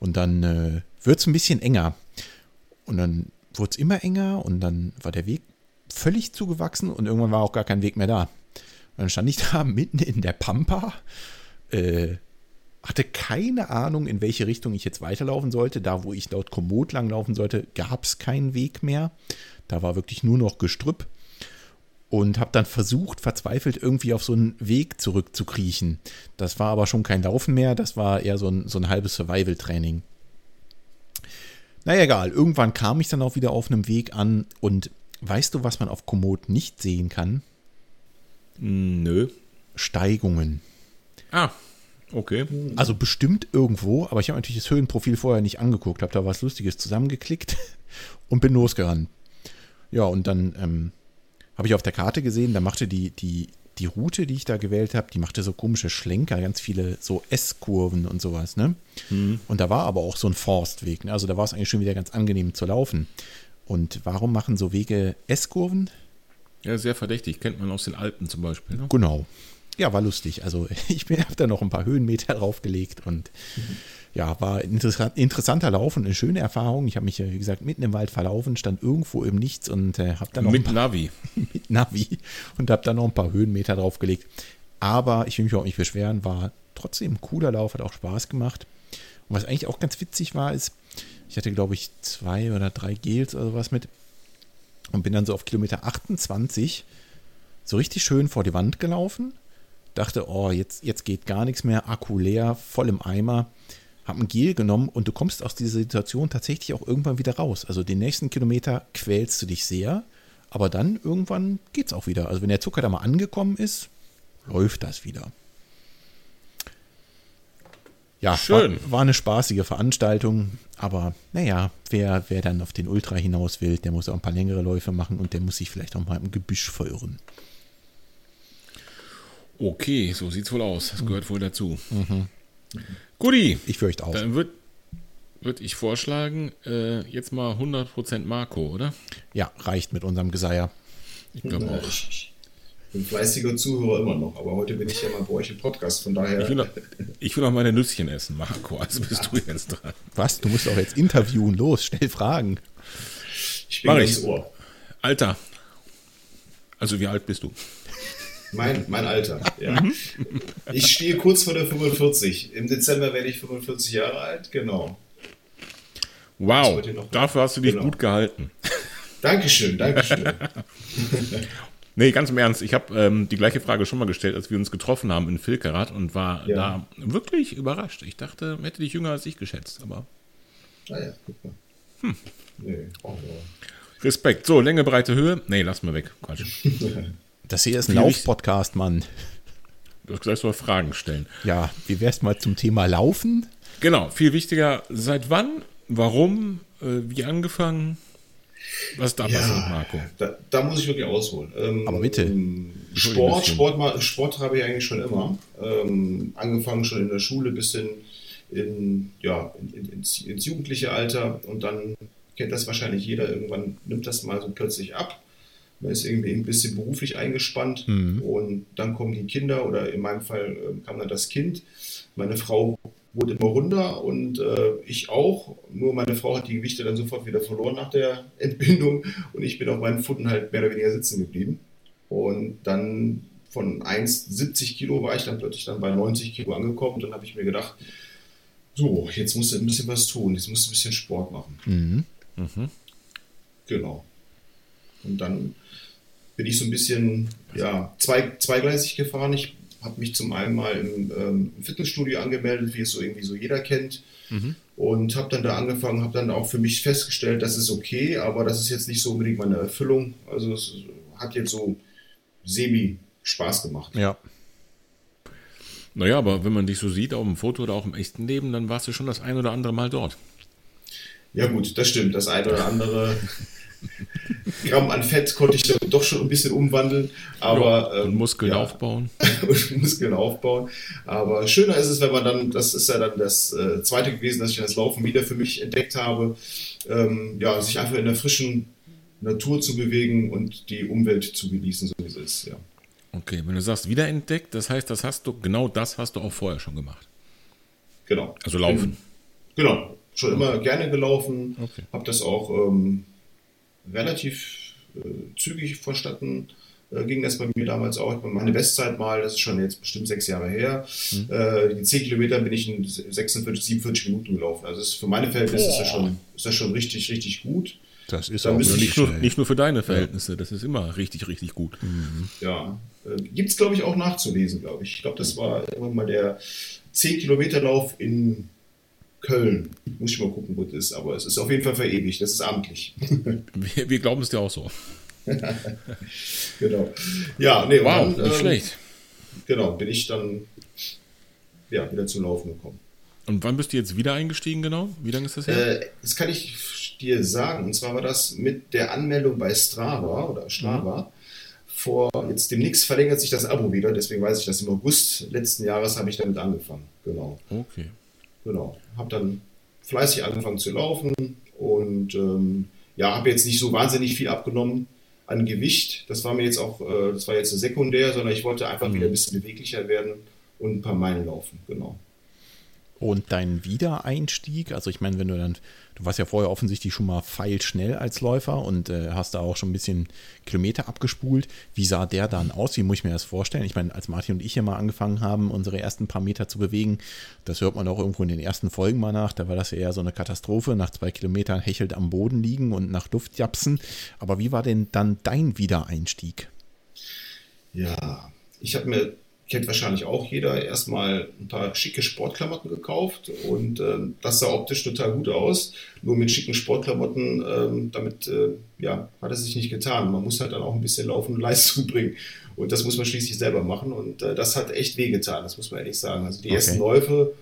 und dann äh, wird es ein bisschen enger. Und dann wurde es immer enger und dann war der Weg völlig zugewachsen und irgendwann war auch gar kein Weg mehr da. Und dann stand ich da mitten in der Pampa, äh, hatte keine Ahnung, in welche Richtung ich jetzt weiterlaufen sollte. Da, wo ich laut Komoot langlaufen sollte, gab es keinen Weg mehr. Da war wirklich nur noch Gestrüpp. Und habe dann versucht, verzweifelt irgendwie auf so einen Weg zurückzukriechen. Das war aber schon kein Laufen mehr, das war eher so ein, so ein halbes Survival-Training. Naja, egal. Irgendwann kam ich dann auch wieder auf einem Weg an und weißt du, was man auf Komoot nicht sehen kann? Nö. Steigungen. Ah, okay. Also bestimmt irgendwo, aber ich habe natürlich das Höhenprofil vorher nicht angeguckt, habe da was Lustiges zusammengeklickt und bin losgerannt. Ja, und dann ähm, habe ich auf der Karte gesehen, da machte die, die, die Route, die ich da gewählt habe, die machte so komische Schlenker, ganz viele so S-Kurven und sowas, ne? Mhm. Und da war aber auch so ein Forstweg, ne? Also da war es eigentlich schon wieder ganz angenehm zu laufen. Und warum machen so Wege S-Kurven? Ja, sehr verdächtig. Kennt man aus den Alpen zum Beispiel. Ne? Genau. Ja, war lustig. Also ich habe da noch ein paar Höhenmeter draufgelegt und mhm. Ja, war ein interessanter Lauf und eine schöne Erfahrung. Ich habe mich, wie gesagt, mitten im Wald verlaufen, stand irgendwo im Nichts und äh, habe dann noch mit paar, Navi. mit Navi und habe dann noch ein paar Höhenmeter draufgelegt. Aber ich will mich auch nicht beschweren, war trotzdem ein cooler Lauf, hat auch Spaß gemacht. Und was eigentlich auch ganz witzig war, ist, ich hatte, glaube ich, zwei oder drei Gels oder sowas mit und bin dann so auf Kilometer 28 so richtig schön vor die Wand gelaufen dachte, oh, jetzt, jetzt geht gar nichts mehr, Akku leer, voll im Eimer, habe ein Gel genommen und du kommst aus dieser Situation tatsächlich auch irgendwann wieder raus. Also den nächsten Kilometer quälst du dich sehr, aber dann irgendwann geht es auch wieder. Also wenn der Zucker da mal angekommen ist, läuft das wieder. Ja, Schön. War, war eine spaßige Veranstaltung, aber naja, wer, wer dann auf den Ultra hinaus will, der muss auch ein paar längere Läufe machen und der muss sich vielleicht auch mal im Gebüsch verirren. Okay, so sieht's wohl aus. Das gehört wohl dazu. Mhm. Guti. Ich fürchte auch. Dann würde würd ich vorschlagen, äh, jetzt mal 100% Marco, oder? Ja, reicht mit unserem Geseier. Ich glaube auch. Ich, bin fleißiger Zuhörer immer noch, aber heute bin ich ja mal bei euch im Podcast, von daher. Ich will noch, ich will noch meine Nüsschen essen, Marco, also bist du jetzt dran. Was? Du musst auch jetzt interviewen. Los, stell Fragen. Ich bin Mach ich. Ohr. Alter. Also, wie alt bist du? Mein, mein Alter, ja. Mhm. Ich stehe kurz vor der 45. Im Dezember werde ich 45 Jahre alt, genau. Wow, dafür hast du dich genau. gut gehalten. Dankeschön, Dankeschön. nee, ganz im Ernst, ich habe ähm, die gleiche Frage schon mal gestellt, als wir uns getroffen haben in Filkerath und war ja. da wirklich überrascht. Ich dachte, hätte dich jünger als ich geschätzt, aber. Naja, ah guck mal. Hm. Nee, Respekt. So, Länge, Breite, Höhe. Nee, lass mal weg. Quatsch. Das hier ist ein Lauf-Podcast, Mann. Du sollst mal Fragen stellen. Ja, wie wär's mal zum Thema Laufen? Genau, viel wichtiger, seit wann, warum, äh, wie angefangen? Was ist da ja, passiert, Marco? Da, da, muss ich wirklich ausholen. Ähm, Aber bitte. Sport, Sport, Sport habe ich eigentlich schon immer. Ähm, angefangen schon in der Schule bis in, in, ja, in, ins, ins jugendliche Alter und dann kennt das wahrscheinlich jeder. Irgendwann nimmt das mal so plötzlich ab man ist irgendwie ein bisschen beruflich eingespannt mhm. und dann kommen die Kinder oder in meinem Fall äh, kam dann das Kind. Meine Frau wurde immer runter und äh, ich auch. Nur meine Frau hat die Gewichte dann sofort wieder verloren nach der Entbindung und ich bin auf meinen Pfoten halt mehr oder weniger sitzen geblieben. Und dann von 1,70 Kilo war ich dann plötzlich dann bei 90 Kilo angekommen und dann habe ich mir gedacht, so, jetzt musst du ein bisschen was tun, jetzt musst du ein bisschen Sport machen. Mhm. Mhm. Genau. Und dann bin ich so ein bisschen ja, zwei, zweigleisig gefahren. Ich habe mich zum einen mal im, ähm, Fitnessstudio angemeldet, wie es so irgendwie so jeder kennt. Mhm. Und habe dann da angefangen, habe dann auch für mich festgestellt, das ist okay, aber das ist jetzt nicht so unbedingt meine Erfüllung. Also es hat jetzt so semi Spaß gemacht. Ja. Naja, aber wenn man dich so sieht, auf dem Foto oder auch im echten Leben, dann warst du schon das ein oder andere Mal dort. Ja gut, das stimmt. Das ein oder andere Gramm an Fett konnte ich doch schon ein bisschen umwandeln. Aber, ja, und ähm, Muskeln ja, aufbauen. und Muskeln aufbauen. Aber schöner ist es, wenn man dann, das ist ja dann das äh, zweite gewesen, dass ich das Laufen wieder für mich entdeckt habe, ähm, ja, sich einfach in der frischen Natur zu bewegen und die Umwelt zu genießen, so wie es ist, ja. Okay, wenn du sagst wiederentdeckt, das heißt, das hast du, genau das hast du auch vorher schon gemacht. Genau. Also laufen. Genau. Schon okay. immer gerne gelaufen. Okay. Habe das auch ähm, relativ äh, zügig verstanden. Äh, ging das bei mir damals auch. Meine Bestzeit mal, das ist schon jetzt bestimmt sechs Jahre her. Mhm. Äh, die 10 Kilometer bin ich in 46, 47 Minuten gelaufen. Also ist für meine Verhältnisse ist das, schon, ist das schon richtig, richtig gut. Das ist auch nicht nur, nicht nur, für deine Verhältnisse, ja. das ist immer richtig, richtig gut. Mhm. Ja, äh, gibt es, glaube ich, auch nachzulesen, glaube ich. Ich glaube, das war irgendwann mal der 10-Kilometer-Lauf in Köln. Muss ich mal gucken, wo das ist, aber es ist auf jeden Fall verewigt, das ist amtlich. wir, wir glauben es dir auch so. genau. Ja, nee, wow, dann, nicht ähm, schlecht. Genau, bin ich dann ja, wieder zum Laufen gekommen. Und wann bist du jetzt wieder eingestiegen, genau? Wie lange ist das her? Äh, das kann ich dir sagen. Und zwar war das mit der Anmeldung bei Strava oder Strava. Mhm. Vor jetzt demnächst verlängert sich das Abo wieder, deswegen weiß ich dass Im August letzten Jahres habe ich damit angefangen. Genau. Okay. Genau. Habe dann fleißig angefangen zu laufen und ähm, ja, habe jetzt nicht so wahnsinnig viel abgenommen an Gewicht. Das war mir jetzt auch, äh, das war jetzt sekundär, sondern ich wollte einfach mhm. wieder ein bisschen beweglicher werden und ein paar Meilen laufen. Genau. Und dein Wiedereinstieg, also ich meine, wenn du dann, du warst ja vorher offensichtlich schon mal feilschnell als Läufer und äh, hast da auch schon ein bisschen Kilometer abgespult. Wie sah der dann aus? Wie muss ich mir das vorstellen? Ich meine, als Martin und ich ja mal angefangen haben, unsere ersten paar Meter zu bewegen, das hört man auch irgendwo in den ersten Folgen mal nach, da war das eher so eine Katastrophe, nach zwei Kilometern hechelt am Boden liegen und nach Luft japsen. Aber wie war denn dann dein Wiedereinstieg? Ja, ich habe mir kennt wahrscheinlich auch jeder, erstmal ein paar schicke Sportklamotten gekauft und äh, das sah optisch total gut aus. Nur mit schicken Sportklamotten, ähm, damit äh, ja, hat es sich nicht getan. Man muss halt dann auch ein bisschen Laufen und Leistung bringen. Und das muss man schließlich selber machen. Und äh, das hat echt wehgetan, das muss man ehrlich sagen. Also die okay. ersten Läufe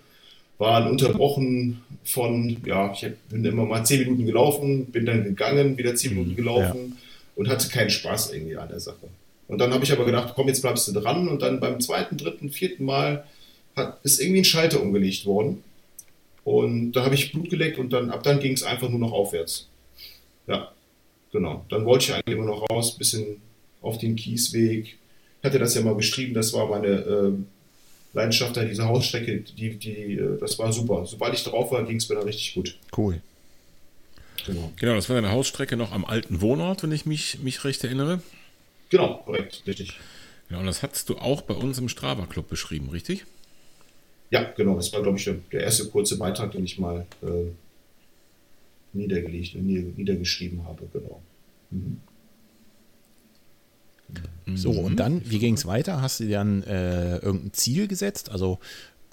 waren unterbrochen von, ja, ich bin immer mal zehn Minuten gelaufen, bin dann gegangen, wieder zehn Minuten mhm. gelaufen ja. und hatte keinen Spaß irgendwie an der Sache. Und dann habe ich aber gedacht, komm, jetzt bleibst du dran. Und dann beim zweiten, dritten, vierten Mal hat, ist irgendwie ein Schalter umgelegt worden. Und da habe ich Blut geleckt und dann ab dann ging es einfach nur noch aufwärts. Ja, genau. Dann wollte ich eigentlich immer noch raus, bisschen auf den Kiesweg. Ich hatte das ja mal beschrieben, das war meine äh, Leidenschaft, da diese Hausstrecke, die, die, äh, das war super. Sobald ich drauf war, ging es mir dann richtig gut. Cool. Genau. genau, das war deine Hausstrecke noch am alten Wohnort, wenn ich mich, mich recht erinnere. Genau, korrekt, richtig. Genau, und das hast du auch bei uns im Strava Club beschrieben, richtig? Ja, genau. Das war, glaube ich, der erste kurze Beitrag, den ich mal äh, niedergelegt und niedergeschrieben habe, genau. Mhm. So, und dann, wie ging es weiter? Hast du dir dann äh, irgendein Ziel gesetzt? Also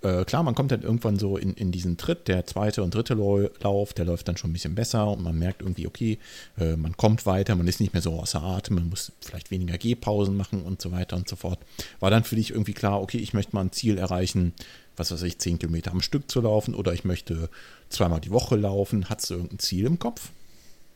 äh, klar, man kommt dann irgendwann so in, in diesen Tritt, der zweite und dritte Lauf, der läuft dann schon ein bisschen besser und man merkt irgendwie, okay, äh, man kommt weiter, man ist nicht mehr so außer Atem, man muss vielleicht weniger Gehpausen machen und so weiter und so fort. War dann für dich irgendwie klar, okay, ich möchte mal ein Ziel erreichen, was weiß ich, 10 Kilometer am Stück zu laufen oder ich möchte zweimal die Woche laufen. Hattest du irgendein Ziel im Kopf?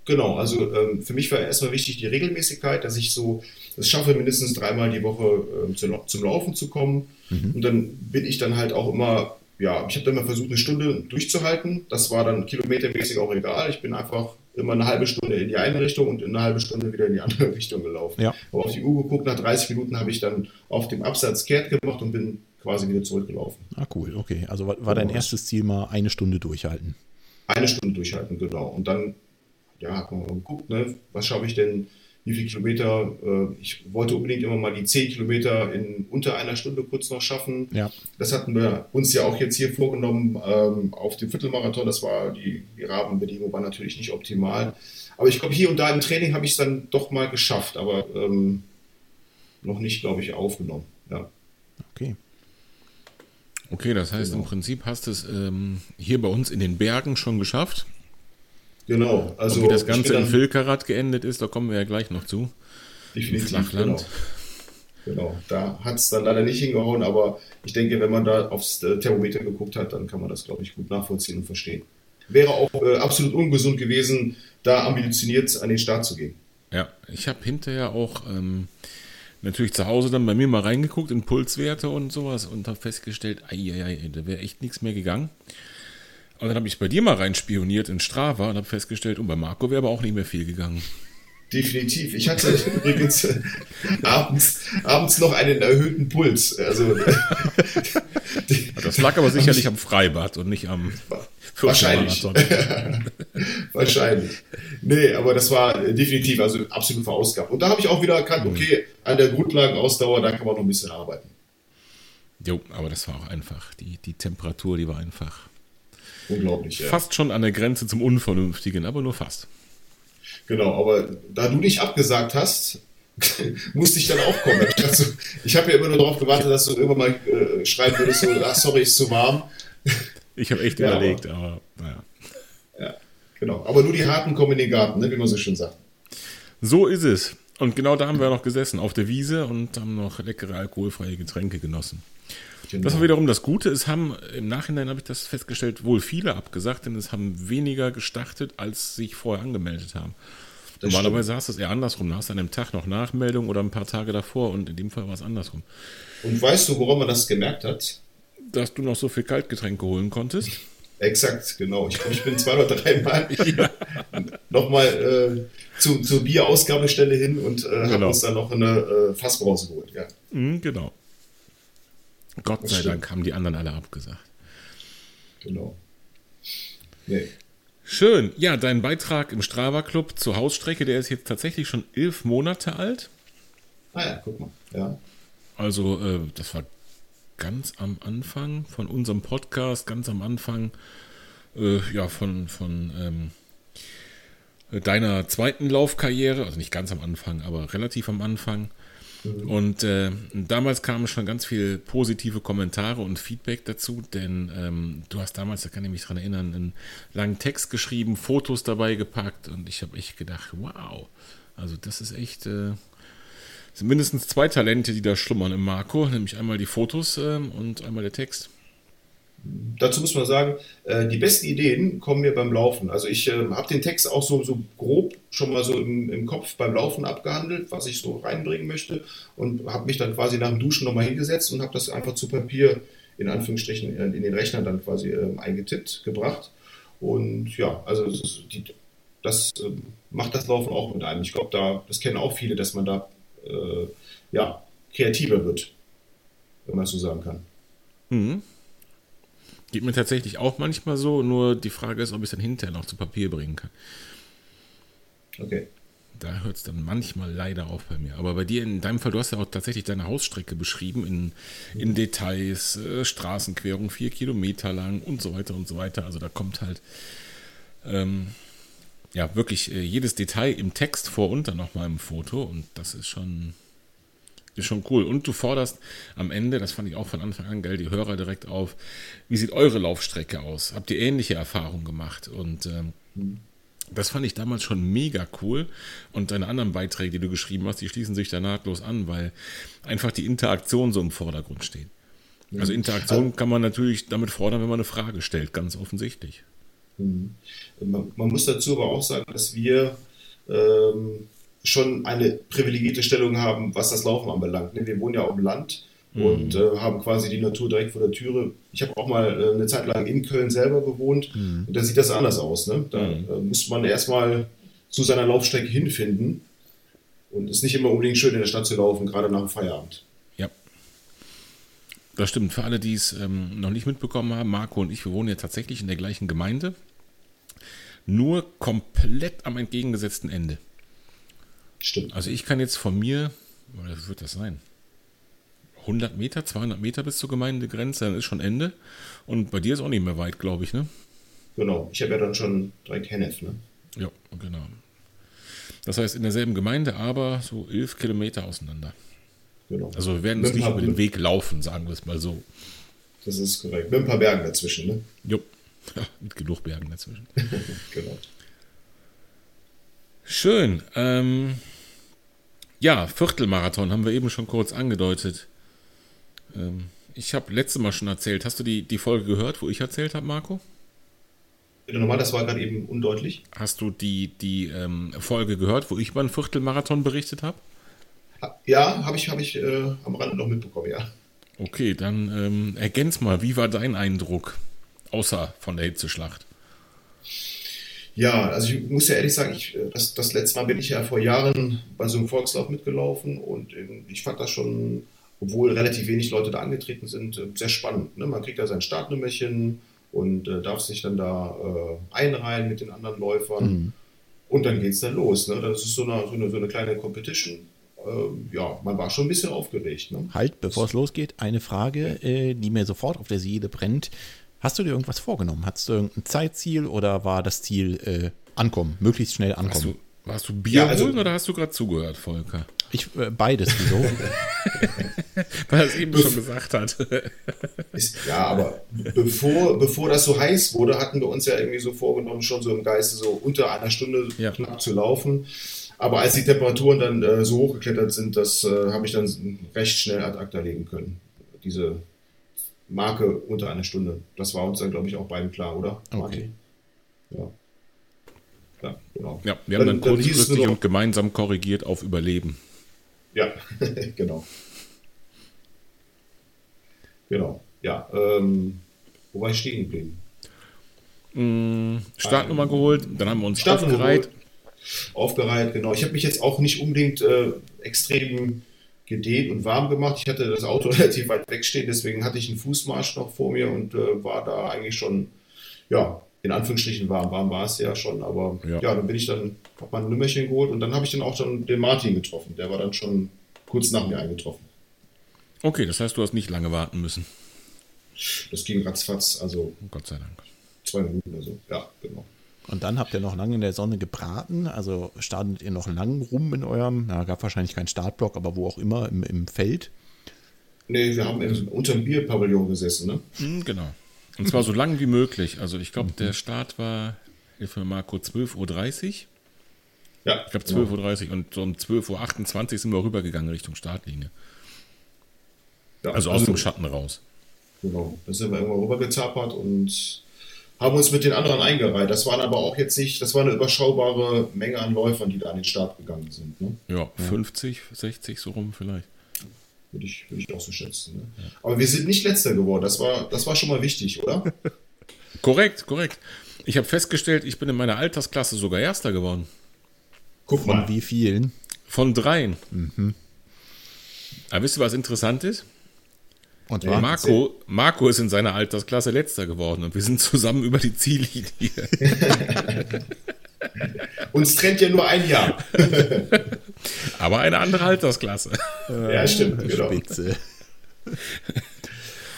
Genau, also ähm, für mich war erstmal wichtig die Regelmäßigkeit, dass ich so es schaffe, mindestens dreimal die Woche äh, zu, zum Laufen zu kommen. Mhm. Und dann bin ich dann halt auch immer, ja, ich habe dann mal versucht, eine Stunde durchzuhalten. Das war dann kilometermäßig auch egal. Ich bin einfach immer eine halbe Stunde in die eine Richtung und eine halbe Stunde wieder in die andere Richtung gelaufen. Ja. Habe auf die Uhr geguckt, nach 30 Minuten habe ich dann auf dem Absatz kehrt gemacht und bin quasi wieder zurückgelaufen. Ah, cool, okay. Also war, war dein genau. erstes Ziel mal eine Stunde durchhalten? Eine Stunde durchhalten, genau. Und dann ja, hat man mal geguckt, ne, was schaffe ich denn, wie viele Kilometer. Äh, ich wollte unbedingt immer mal die 10 Kilometer in unter einer Stunde kurz noch schaffen. Ja. Das hatten wir uns ja auch jetzt hier vorgenommen ähm, auf dem Viertelmarathon. Das war die, die Rahmenbedingungen waren natürlich nicht optimal. Aber ich glaube, hier und da im Training habe ich es dann doch mal geschafft, aber ähm, noch nicht, glaube ich, aufgenommen. Ja. Okay. Okay, das heißt genau. im Prinzip hast du es ähm, hier bei uns in den Bergen schon geschafft. Genau. Also Und wie das Ganze in Filkarat geendet ist, da kommen wir ja gleich noch zu. Definitiv. Flachland. Genau. genau. Da hat es dann leider nicht hingehauen, aber ich denke, wenn man da aufs äh, Thermometer geguckt hat, dann kann man das, glaube ich, gut nachvollziehen und verstehen. wäre auch äh, absolut ungesund gewesen, da ambitioniert an den Start zu gehen. Ja, ich habe hinterher auch ähm, natürlich zu Hause dann bei mir mal reingeguckt in Pulswerte und sowas und habe festgestellt, ei, ei, ei, da wäre echt nichts mehr gegangen. Und dann habe ich bei dir mal reinspioniert in Strava und habe festgestellt, und bei Marco wäre aber auch nicht mehr viel gegangen. Definitiv. Ich hatte übrigens äh, abends, abends noch einen erhöhten Puls. Also, das lag aber sicherlich am Freibad und nicht am Wahrscheinlich. Wahrscheinlich. Nee, aber das war definitiv also absolut verausgabt. Und da habe ich auch wieder erkannt, okay, an der Grundlagenausdauer, da kann man noch ein bisschen arbeiten. Jo, aber das war auch einfach. Die, die Temperatur, die war einfach. Unglaublich, ja. Fast schon an der Grenze zum Unvernünftigen, aber nur fast. Genau, aber da du nicht abgesagt hast, musste ich dann auch kommen. Also, ich habe ja immer nur darauf gewartet, dass du irgendwann mal äh, schreiben würdest, so, ach sorry, ist zu warm. Ich habe echt ja, überlegt, aber, aber naja. Ja, genau. Aber nur die Harten kommen in den Garten, ne, wie man so schön sagt. So ist es. Und genau da haben wir noch gesessen, auf der Wiese und haben noch leckere alkoholfreie Getränke genossen. Genau. Das war wiederum das Gute. Es haben im Nachhinein habe ich das festgestellt, wohl viele abgesagt, denn es haben weniger gestartet, als sich vorher angemeldet haben. Das Normalerweise stimmt. hast du es eher andersrum. Du hast an dem Tag noch Nachmeldung oder ein paar Tage davor und in dem Fall war es andersrum. Und weißt du, woran man das gemerkt hat? Dass du noch so viel Kaltgetränke holen konntest? Exakt, genau. Ich, ich bin zwei oder drei Mal ja. nochmal äh, zu, zur Bierausgabestelle hin und äh, genau. habe uns dann noch eine äh, Fassbrause geholt. Ja. Mhm, genau. Gott das sei stimmt. Dank haben die anderen alle abgesagt. Genau. Nee. Schön. Ja, dein Beitrag im Strava Club zur Hausstrecke, der ist jetzt tatsächlich schon elf Monate alt. Ah ja, guck mal. Ja. Also, äh, das war ganz am Anfang von unserem Podcast, ganz am Anfang, äh, ja, von, von ähm, deiner zweiten Laufkarriere, also nicht ganz am Anfang, aber relativ am Anfang. Und äh, damals kamen schon ganz viele positive Kommentare und Feedback dazu, denn ähm, du hast damals, da kann ich mich dran erinnern, einen langen Text geschrieben, Fotos dabei gepackt und ich habe echt gedacht, wow, also das ist echt, äh, sind mindestens zwei Talente, die da schlummern im Marco, nämlich einmal die Fotos äh, und einmal der Text. Dazu muss man sagen, äh, die besten Ideen kommen mir beim Laufen. Also ich äh, habe den Text auch so, so grob schon mal so im, im, Kopf beim Laufen abgehandelt, was ich so reinbringen möchte und habe mich dann quasi nach dem Duschen nochmal hingesetzt und habe das einfach zu Papier in Anführungsstrichen in, in den Rechner dann quasi äh, eingetippt, gebracht. Und ja, also das, die, das äh, macht das Laufen auch mit einem. Ich glaube, da, das kennen auch viele, dass man da äh, ja, kreativer wird, wenn man so sagen kann. Mhm. Geht mir tatsächlich auch manchmal so, nur die Frage ist, ob ich es dann hinterher noch zu Papier bringen kann. Okay. Da hört es dann manchmal leider auf bei mir. Aber bei dir, in deinem Fall, du hast ja auch tatsächlich deine Hausstrecke beschrieben in, in Details, äh, Straßenquerung, vier Kilometer lang und so weiter und so weiter. Also da kommt halt ähm, ja wirklich äh, jedes Detail im Text vor und dann nochmal im Foto und das ist schon ist schon cool. Und du forderst am Ende, das fand ich auch von Anfang an geil, die Hörer direkt auf, wie sieht eure Laufstrecke aus? Habt ihr ähnliche Erfahrungen gemacht? Und ähm, das fand ich damals schon mega cool. Und deine anderen Beiträge, die du geschrieben hast, die schließen sich da nahtlos an, weil einfach die Interaktion so im Vordergrund steht. Also Interaktion kann man natürlich damit fordern, wenn man eine Frage stellt, ganz offensichtlich. Mhm. Man, man muss dazu aber auch sagen, dass wir ähm, schon eine privilegierte Stellung haben, was das Laufen anbelangt. Ne, wir wohnen ja auf dem Land mhm. und äh, haben quasi die Natur direkt vor der Türe. Ich habe auch mal äh, eine Zeit lang in Köln selber gewohnt mhm. und da sieht das anders aus. Ne? Da mhm. äh, muss man erstmal zu seiner Laufstrecke hinfinden und es ist nicht immer unbedingt schön in der Stadt zu laufen, gerade nach dem Feierabend. Ja. Das stimmt. Für alle, die es ähm, noch nicht mitbekommen haben, Marco und ich, wir wohnen ja tatsächlich in der gleichen Gemeinde, nur komplett am entgegengesetzten Ende. Stimmt. Also ich kann jetzt von mir, was wird das sein? 100 Meter, 200 Meter bis zur Gemeindegrenze, dann ist schon Ende. Und bei dir ist auch nicht mehr weit, glaube ich, ne? Genau, ich habe ja dann schon direkt Hennef, ne? Ja, genau. Das heißt, in derselben Gemeinde, aber so 11 Kilometer auseinander. Genau. Also wir werden uns nicht über den Weg laufen, sagen wir es mal so. Das ist korrekt. Mit ein paar Bergen dazwischen, ne? Jo. Ja, mit genug Bergen dazwischen. genau. Schön. Ähm, ja, Viertelmarathon haben wir eben schon kurz angedeutet. Ähm, ich habe letzte Mal schon erzählt. Hast du die, die Folge gehört, wo ich erzählt habe, Marco? Bitte nochmal, das war gerade eben undeutlich. Hast du die, die ähm, Folge gehört, wo ich beim Viertelmarathon berichtet habe? Ja, habe ich, hab ich äh, am Rande noch mitbekommen, ja. Okay, dann ähm, ergänz mal, wie war dein Eindruck, außer von der Hitzeschlacht? Ja, also ich muss ja ehrlich sagen, ich, äh, das, das letzte Mal bin ich ja vor Jahren bei so einem Volkslauf mitgelaufen und ich fand das schon, obwohl relativ wenig Leute da angetreten sind, äh, sehr spannend. Ne? Man kriegt da sein Startnummerchen und äh, darf sich dann da äh, einreihen mit den anderen Läufern. Mhm. Und dann geht es dann los. Ne? Das ist so eine, so eine, so eine kleine Competition. Ähm, ja, man war schon ein bisschen aufgeregt. Ne? Halt, bevor es losgeht, eine Frage, äh, die mir sofort auf der Seele brennt. Hast du dir irgendwas vorgenommen? Hattest du irgendein Zeitziel oder war das Ziel äh, ankommen, möglichst schnell ankommen? Warst du, warst du Bier ja, also, holen oder hast du gerade zugehört, Volker? Ich, äh, beides, wieso? Weil er es eben schon gesagt hat. Ist, ja, aber bevor, bevor das so heiß wurde, hatten wir uns ja irgendwie so vorgenommen, schon so im Geiste so unter einer Stunde ja. knapp zu laufen. Aber als die Temperaturen dann äh, so hochgeklettert sind, das äh, habe ich dann recht schnell ad acta legen können. Diese Marke unter einer Stunde. Das war uns dann, glaube ich, auch beiden klar, oder? Okay. Ja. Ja, genau. Ja, wir haben dann, dann kurzfristig und gemeinsam korrigiert auf Überleben. Ja, genau. Genau. Ja, ähm, wo war ich stehen geblieben? Mm, Startnummer geholt, dann haben wir uns aufgereiht. Aufgereiht, genau. Ich habe mich jetzt auch nicht unbedingt äh, extrem gedehnt und warm gemacht. Ich hatte das Auto relativ weit wegstehen, deswegen hatte ich einen Fußmarsch noch vor mir und äh, war da eigentlich schon, ja, in Anführungsstrichen warm. Warm war es ja schon, aber ja, ja dann bin ich dann, hab mein Nümmerchen geholt und dann habe ich dann auch schon den Martin getroffen. Der war dann schon kurz nach mir eingetroffen. Okay, das heißt, du hast nicht lange warten müssen. Das ging ratzfatz, also. Gott sei Dank. Zwei Minuten oder so, ja, genau. Und dann habt ihr noch lange in der Sonne gebraten, also startet ihr noch lang rum in eurem, na, gab wahrscheinlich keinen Startblock, aber wo auch immer, im, im Feld? Nee, wir haben unter dem Bierpavillon gesessen, ne? Mhm, genau. Und zwar so lang wie möglich. Also ich glaube, der Start war, hilf mir Marco, 12.30 Uhr. Ja. Ich glaube 12.30 Uhr und so um 12.28 Uhr sind wir rübergegangen Richtung Startlinie. Ja, also, also aus dem Schatten raus. Genau. Da sind wir irgendwann rübergezapert und haben uns mit den anderen eingereiht. Das waren aber auch jetzt nicht, das war eine überschaubare Menge an Läufern, die da an den Start gegangen sind. Ne? Ja, ja, 50, 60 so rum vielleicht. Würde ich, würde ich auch so schätzen. Ne? Ja. Aber wir sind nicht letzter geworden. Das war, das war schon mal wichtig, oder? korrekt, korrekt. Ich habe festgestellt, ich bin in meiner Altersklasse sogar Erster geworden. Guck mal. Von wie vielen? Von dreien. Mhm. Aber wisst ihr, was interessant ist? Und ja, Marco, Marco ist in seiner Altersklasse letzter geworden und wir sind zusammen über die Ziellinie. Uns trennt ja nur ein Jahr. Aber eine andere Altersklasse. Ja, stimmt, genau. Spitze.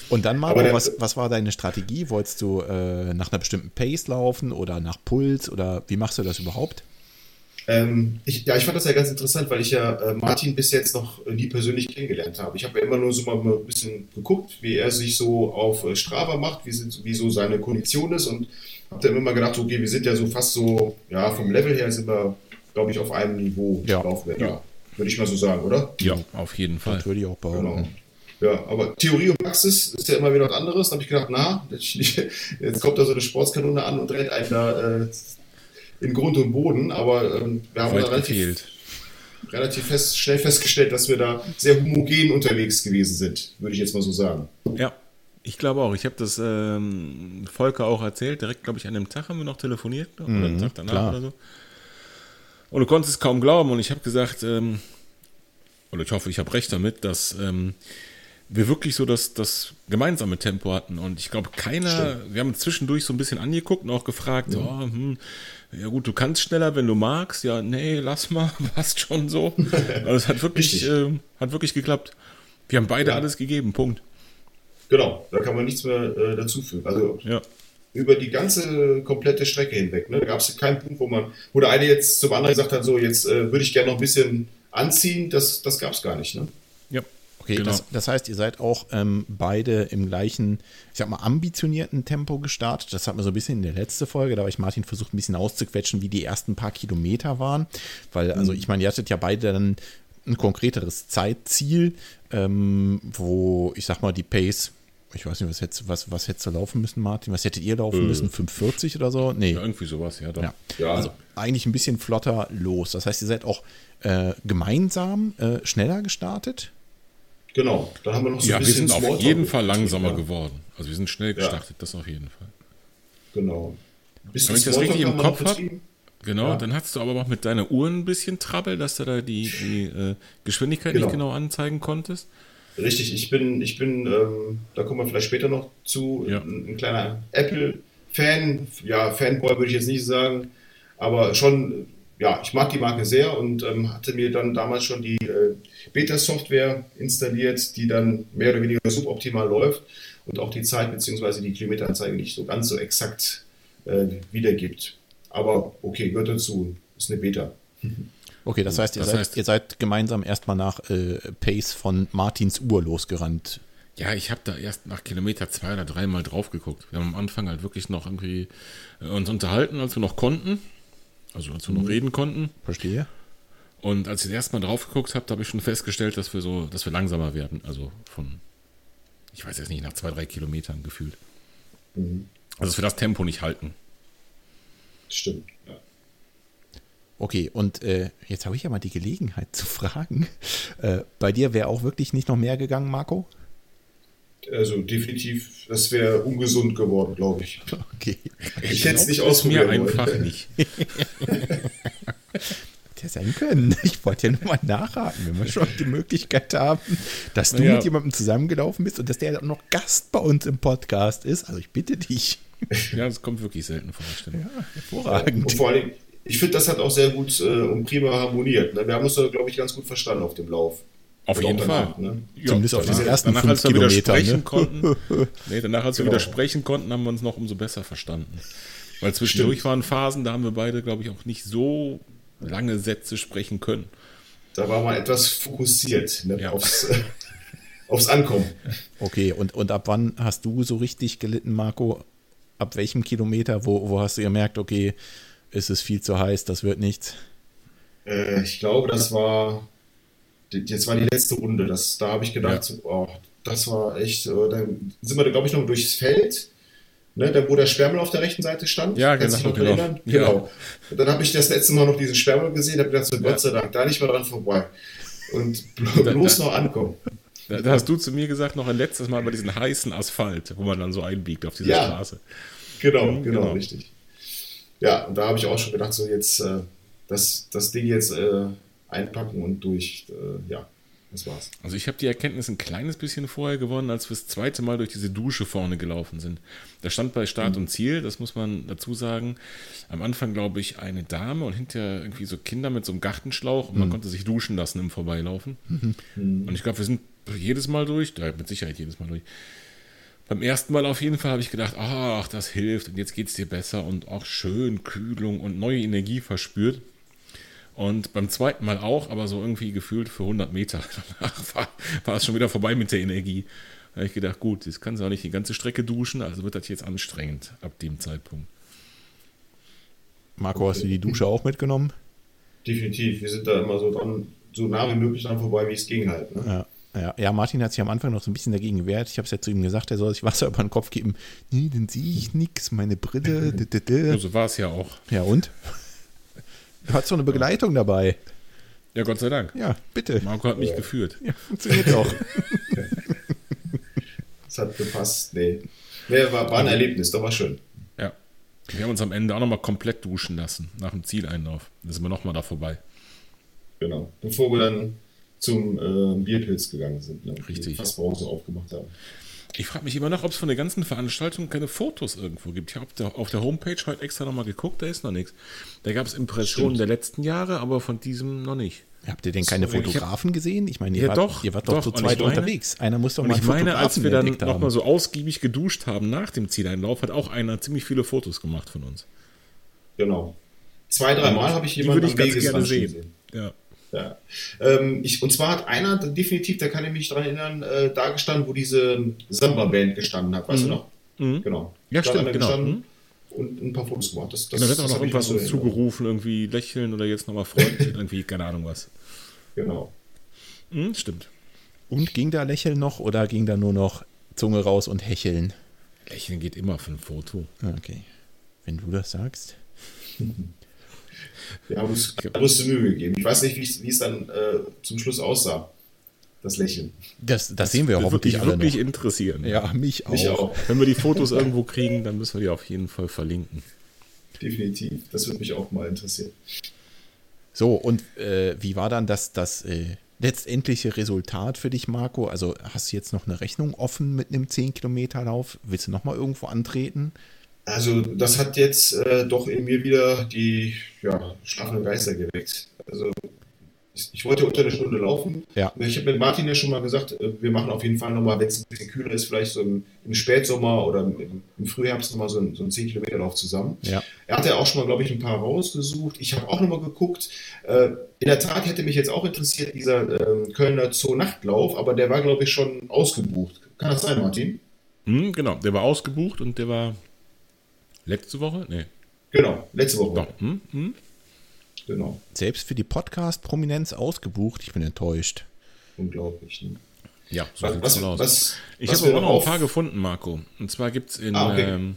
Und dann, Marco, was, was war deine Strategie? Wolltest du äh, nach einer bestimmten Pace laufen oder nach Puls oder wie machst du das überhaupt? Ähm, ich, ja, ich fand das ja ganz interessant, weil ich ja äh, Martin bis jetzt noch nie persönlich kennengelernt habe. Ich habe ja immer nur so mal ein bisschen geguckt, wie er sich so auf äh, Strava macht, wie, wie so seine Kondition ist und habe dann immer gedacht, okay, wir sind ja so fast so, ja, vom Level her sind wir, glaube ich, auf einem Niveau. Ja. ja. Würde ich mal so sagen, oder? Ja, auf jeden Fall. Das würde ich auch behaupten. Genau. Ja, aber Theorie und Praxis ist ja immer wieder was anderes. Da habe ich gedacht, na, jetzt kommt da so eine Sportskanone an und rennt einen da äh, in Grund und Boden, aber ähm, wir haben da relativ, relativ fest, schnell festgestellt, dass wir da sehr homogen unterwegs gewesen sind, würde ich jetzt mal so sagen. Ja, ich glaube auch. Ich habe das ähm, Volker auch erzählt. Direkt, glaube ich, an dem Tag haben wir noch telefoniert. Oder mhm, den Tag danach klar. oder so. Und du konntest es kaum glauben. Und ich habe gesagt, ähm, oder ich hoffe, ich habe recht damit, dass ähm, wir wirklich so das, das gemeinsame Tempo hatten. Und ich glaube, keiner, Stimmt. wir haben zwischendurch so ein bisschen angeguckt und auch gefragt, ja. Oh, hm, ja gut, du kannst schneller, wenn du magst. Ja, nee, lass mal, passt schon so. Aber es hat wirklich, äh, hat wirklich geklappt. Wir haben beide ja. alles gegeben, Punkt. Genau, da kann man nichts mehr äh, dazufügen. Also ja. über die ganze komplette Strecke hinweg. Ne? Da gab es keinen Punkt, wo man, wo der eine jetzt zum anderen gesagt hat, so jetzt äh, würde ich gerne noch ein bisschen anziehen. Das, das gab es gar nicht. Ne? Okay, genau. das, das, heißt, ihr seid auch ähm, beide im gleichen, ich sag mal, ambitionierten Tempo gestartet. Das hat man so ein bisschen in der letzten Folge, da habe ich Martin versucht, ein bisschen auszuquetschen, wie die ersten paar Kilometer waren. Weil, also mhm. ich meine, ihr hattet ja beide dann ein konkreteres Zeitziel, ähm, wo ich sag mal, die Pace ich weiß nicht, was hättest, was, was hättest du laufen müssen, Martin? Was hättet ihr laufen äh. müssen? 540 oder so? Nee. Ja, irgendwie sowas, ja. Doch. Ja. ja. Also eigentlich ein bisschen flotter los. Das heißt, ihr seid auch äh, gemeinsam äh, schneller gestartet? Genau, da haben wir noch so ja, ein bisschen. Ja, wir sind auf jeden Fall langsamer ja. geworden. Also wir sind schnell gestartet, das auf jeden Fall. Genau. Wenn ich das richtig im Kopf habe, genau, dann hast du aber auch mit deiner Uhr ein bisschen Trouble, dass du da die, die äh, Geschwindigkeit genau. nicht genau anzeigen konntest. Richtig, ich bin, ich bin, ähm, da kommen wir vielleicht später noch zu, ja. ein, ein, kleiner Apple-Fan, ja, Fanboy würde ich jetzt nicht sagen, aber schon, ja, ich mag die Marke sehr und ähm, hatte mir dann damals schon die äh, Beta-Software installiert, die dann mehr oder weniger suboptimal läuft und auch die Zeit bzw. die Kilometeranzeige nicht so ganz so exakt äh, wiedergibt. Aber okay, gehört dazu, ist eine Beta. Okay, das heißt, ihr, das seid, heißt, ihr seid gemeinsam erstmal nach äh, Pace von Martins Uhr losgerannt. Ja, ich habe da erst nach Kilometer zwei oder drei Mal drauf geguckt. Wir haben am Anfang halt wirklich noch irgendwie äh, uns unterhalten, als wir noch konnten. Also als wir noch reden konnten. Verstehe. Und als ich das erste Mal drauf geguckt habe, habe ich schon festgestellt, dass wir so, dass wir langsamer werden. Also von, ich weiß jetzt nicht, nach zwei, drei Kilometern gefühlt. Mhm. Also dass wir das Tempo nicht halten. Stimmt, ja. Okay, und äh, jetzt habe ich ja mal die Gelegenheit zu fragen. Äh, bei dir wäre auch wirklich nicht noch mehr gegangen, Marco? Also definitiv, das wäre ungesund geworden, glaube ich. Okay. Ich, ich hätte es nicht ausprobiert. mir einfach nicht. Hätte sein können. Ich wollte ja nur mal nachhaken, wenn wir schon die Möglichkeit haben, dass du ja. mit jemandem zusammengelaufen bist und dass der auch noch Gast bei uns im Podcast ist. Also ich bitte dich. Ja, das kommt wirklich selten vor. Ja, hervorragend. Und vor allem, ich finde, das hat auch sehr gut äh, und prima harmoniert. Ne? Wir haben uns da, glaube ich, ganz gut verstanden auf dem Lauf. Auf jeden Fall. Ne? Ja, Zumindest auf diesen ersten danach, als wir wieder sprechen ne? konnten, nee, danach, als wir genau. wieder sprechen konnten, haben wir uns noch umso besser verstanden. Weil zwischendurch Stimmt. waren Phasen, da haben wir beide, glaube ich, auch nicht so lange Sätze sprechen können. Da war man etwas fokussiert ne? ja. aufs, aufs Ankommen. Okay, und, und ab wann hast du so richtig gelitten, Marco? Ab welchem Kilometer? Wo, wo hast du gemerkt, okay, ist es viel zu heiß, das wird nichts? Äh, ich glaube, das war jetzt war die letzte Runde. Das, da habe ich gedacht, ja. oh, das war echt. Äh, dann sind wir, glaube ich, noch durchs Feld. Ne, da, wo der Sperrmel auf der rechten Seite stand. Ja, genau. Noch genau. genau. Ja. Und dann habe ich das letzte Mal noch diesen Sperrmel gesehen, habe gedacht, so, Gott sei Dank, da nicht mehr dran vorbei. Und bloß da, noch ankommen. Da, da, hast du zu mir gesagt, noch ein letztes Mal bei diesem heißen Asphalt, wo man dann so einbiegt auf dieser ja, Straße. Genau, mhm, genau, genau, richtig ja, und da habe ich auch schon gedacht, so jetzt äh, das, das Ding jetzt äh, einpacken und durch. Äh, ja, das war's. Also ich habe die Erkenntnis ein kleines bisschen vorher gewonnen, als wir das zweite Mal durch diese Dusche vorne gelaufen sind. Da stand bei Start mhm. und Ziel, das muss man dazu sagen, am Anfang glaube ich eine Dame und hinterher irgendwie so Kinder mit so einem Gartenschlauch und mhm. man konnte sich duschen lassen im Vorbeilaufen. Mhm. Und ich glaube, wir sind jedes Mal durch, ja, mit Sicherheit jedes Mal durch. Beim ersten Mal auf jeden Fall habe ich gedacht, ach, das hilft und jetzt geht es dir besser und auch schön Kühlung und neue Energie verspürt. Und beim zweiten Mal auch, aber so irgendwie gefühlt für 100 Meter. Danach war, war es schon wieder vorbei mit der Energie. Da habe ich gedacht, gut, jetzt kannst du auch nicht die ganze Strecke duschen, also wird das jetzt anstrengend ab dem Zeitpunkt. Marco, hast du die Dusche auch mitgenommen? Definitiv. Wir sind da immer so dran, so nah wie möglich dran vorbei, wie es ging halt. Ne? Ja. Ja, ja, Martin hat sich am Anfang noch so ein bisschen dagegen gewehrt. Ich habe es ja zu ihm gesagt, er soll sich Wasser über den Kopf geben. Nee, dann sehe ich nichts, meine Brille. So war es ja auch. Ja, und? Du hast so eine Begleitung dabei. Ja, Gott sei Dank. Ja, bitte. Marco hat mich ja. geführt. Ja, funktioniert auch. das hat gepasst. Nee. nee war, war ein Erlebnis, doch war schön. Ja. Wir haben uns am Ende auch nochmal komplett duschen lassen, nach dem Zieleinlauf. Da sind wir nochmal da vorbei. Genau. Bevor wir dann zum äh, Bierpilz gegangen sind. Ne? Richtig. Fast Pause aufgemacht haben. Ich frage mich immer noch, ob es von der ganzen Veranstaltung keine Fotos irgendwo gibt. Ich habe auf der, auf der Homepage heute extra nochmal geguckt, da ist noch nichts. Da gab es Impressionen Stimmt. der letzten Jahre, aber von diesem noch nicht. Habt ihr denn keine Sorry, Fotografen gesehen? Ich meine, ihr, ja, wart, doch, ihr wart doch, doch zu zweit meine, unterwegs. Einer muss doch mal ich meine, als wir dann nochmal so ausgiebig geduscht haben nach dem Zieleinlauf, hat auch einer ziemlich viele Fotos gemacht von uns. Genau. Zwei, dreimal habe ich jemanden am Wegesrand sehen. Ja. Ja. Ähm, ich, und zwar hat einer definitiv, da kann ich mich dran erinnern, äh, da gestanden, wo diese Samba-Band gestanden hat, weißt mhm. du noch? Mhm. Genau. Ja, da stimmt, genau. Mhm. Und ein paar Fotos gemacht. Das, das, genau, hat auch noch irgendwas uns zugerufen, irgendwie lächeln oder jetzt nochmal freundlich, irgendwie, keine Ahnung was. Genau. Mhm, stimmt. Und ging da Lächeln noch oder ging da nur noch Zunge raus und hecheln. Lächeln geht immer für ein Foto. Okay. Wenn du das sagst. Wir haben uns größte Mühe gegeben. Ich weiß nicht, wie es, dann äh, zum Schluss aussah. Das Lächeln. Das, das, sehen wir hoffentlich wirklich, alle wirklich noch. interessieren. Ja, mich auch. Mich auch. Wenn wir die Fotos irgendwo kriegen, dann müssen wir die auf jeden Fall verlinken. Definitiv. Das würde mich auch mal interessieren. So, und äh, wie war dann das, das äh, letztendliche Resultat für dich, Marco? Also hast du jetzt noch eine Rechnung offen mit einem 10-Kilometer-Lauf? Willst du nochmal irgendwo antreten? Also, das hat jetzt äh, doch in mir wieder die ja, schlafenden Geister geweckt. Also, ich, ich wollte unter eine Stunde laufen. Ja. Ich habe mit Martin ja schon mal gesagt, äh, wir machen auf jeden Fall nochmal, wenn es ein bisschen kühler ist, vielleicht so im, im Spätsommer oder im, im Frühherbst nochmal so, ein- so einen 10-Kilometer-Lauf zusammen. Ja. Er hatte auch schon mal, glaube ich, ein paar rausgesucht. Ich habe auch nochmal geguckt. Äh, in der Tat hätte mich jetzt auch interessiert, dieser ähm, Kölner Zoo-Nachtlauf, aber der war, glaube ich, schon ausgebucht. Kann das sein, Martin? Hm, genau, der war ausgebucht und der war letzte Woche? Nee. Genau, letzte Woche. Doch. Hm, hm. Genau. Selbst für die Podcast-Prominenz ausgebucht. Ich bin enttäuscht. Unglaublich. Ne? Ja, so Was, sieht's was, wohl aus. was, ich habe auch noch ein auf- paar gefunden, Marco. Und zwar gibt es in Ah, okay. ähm,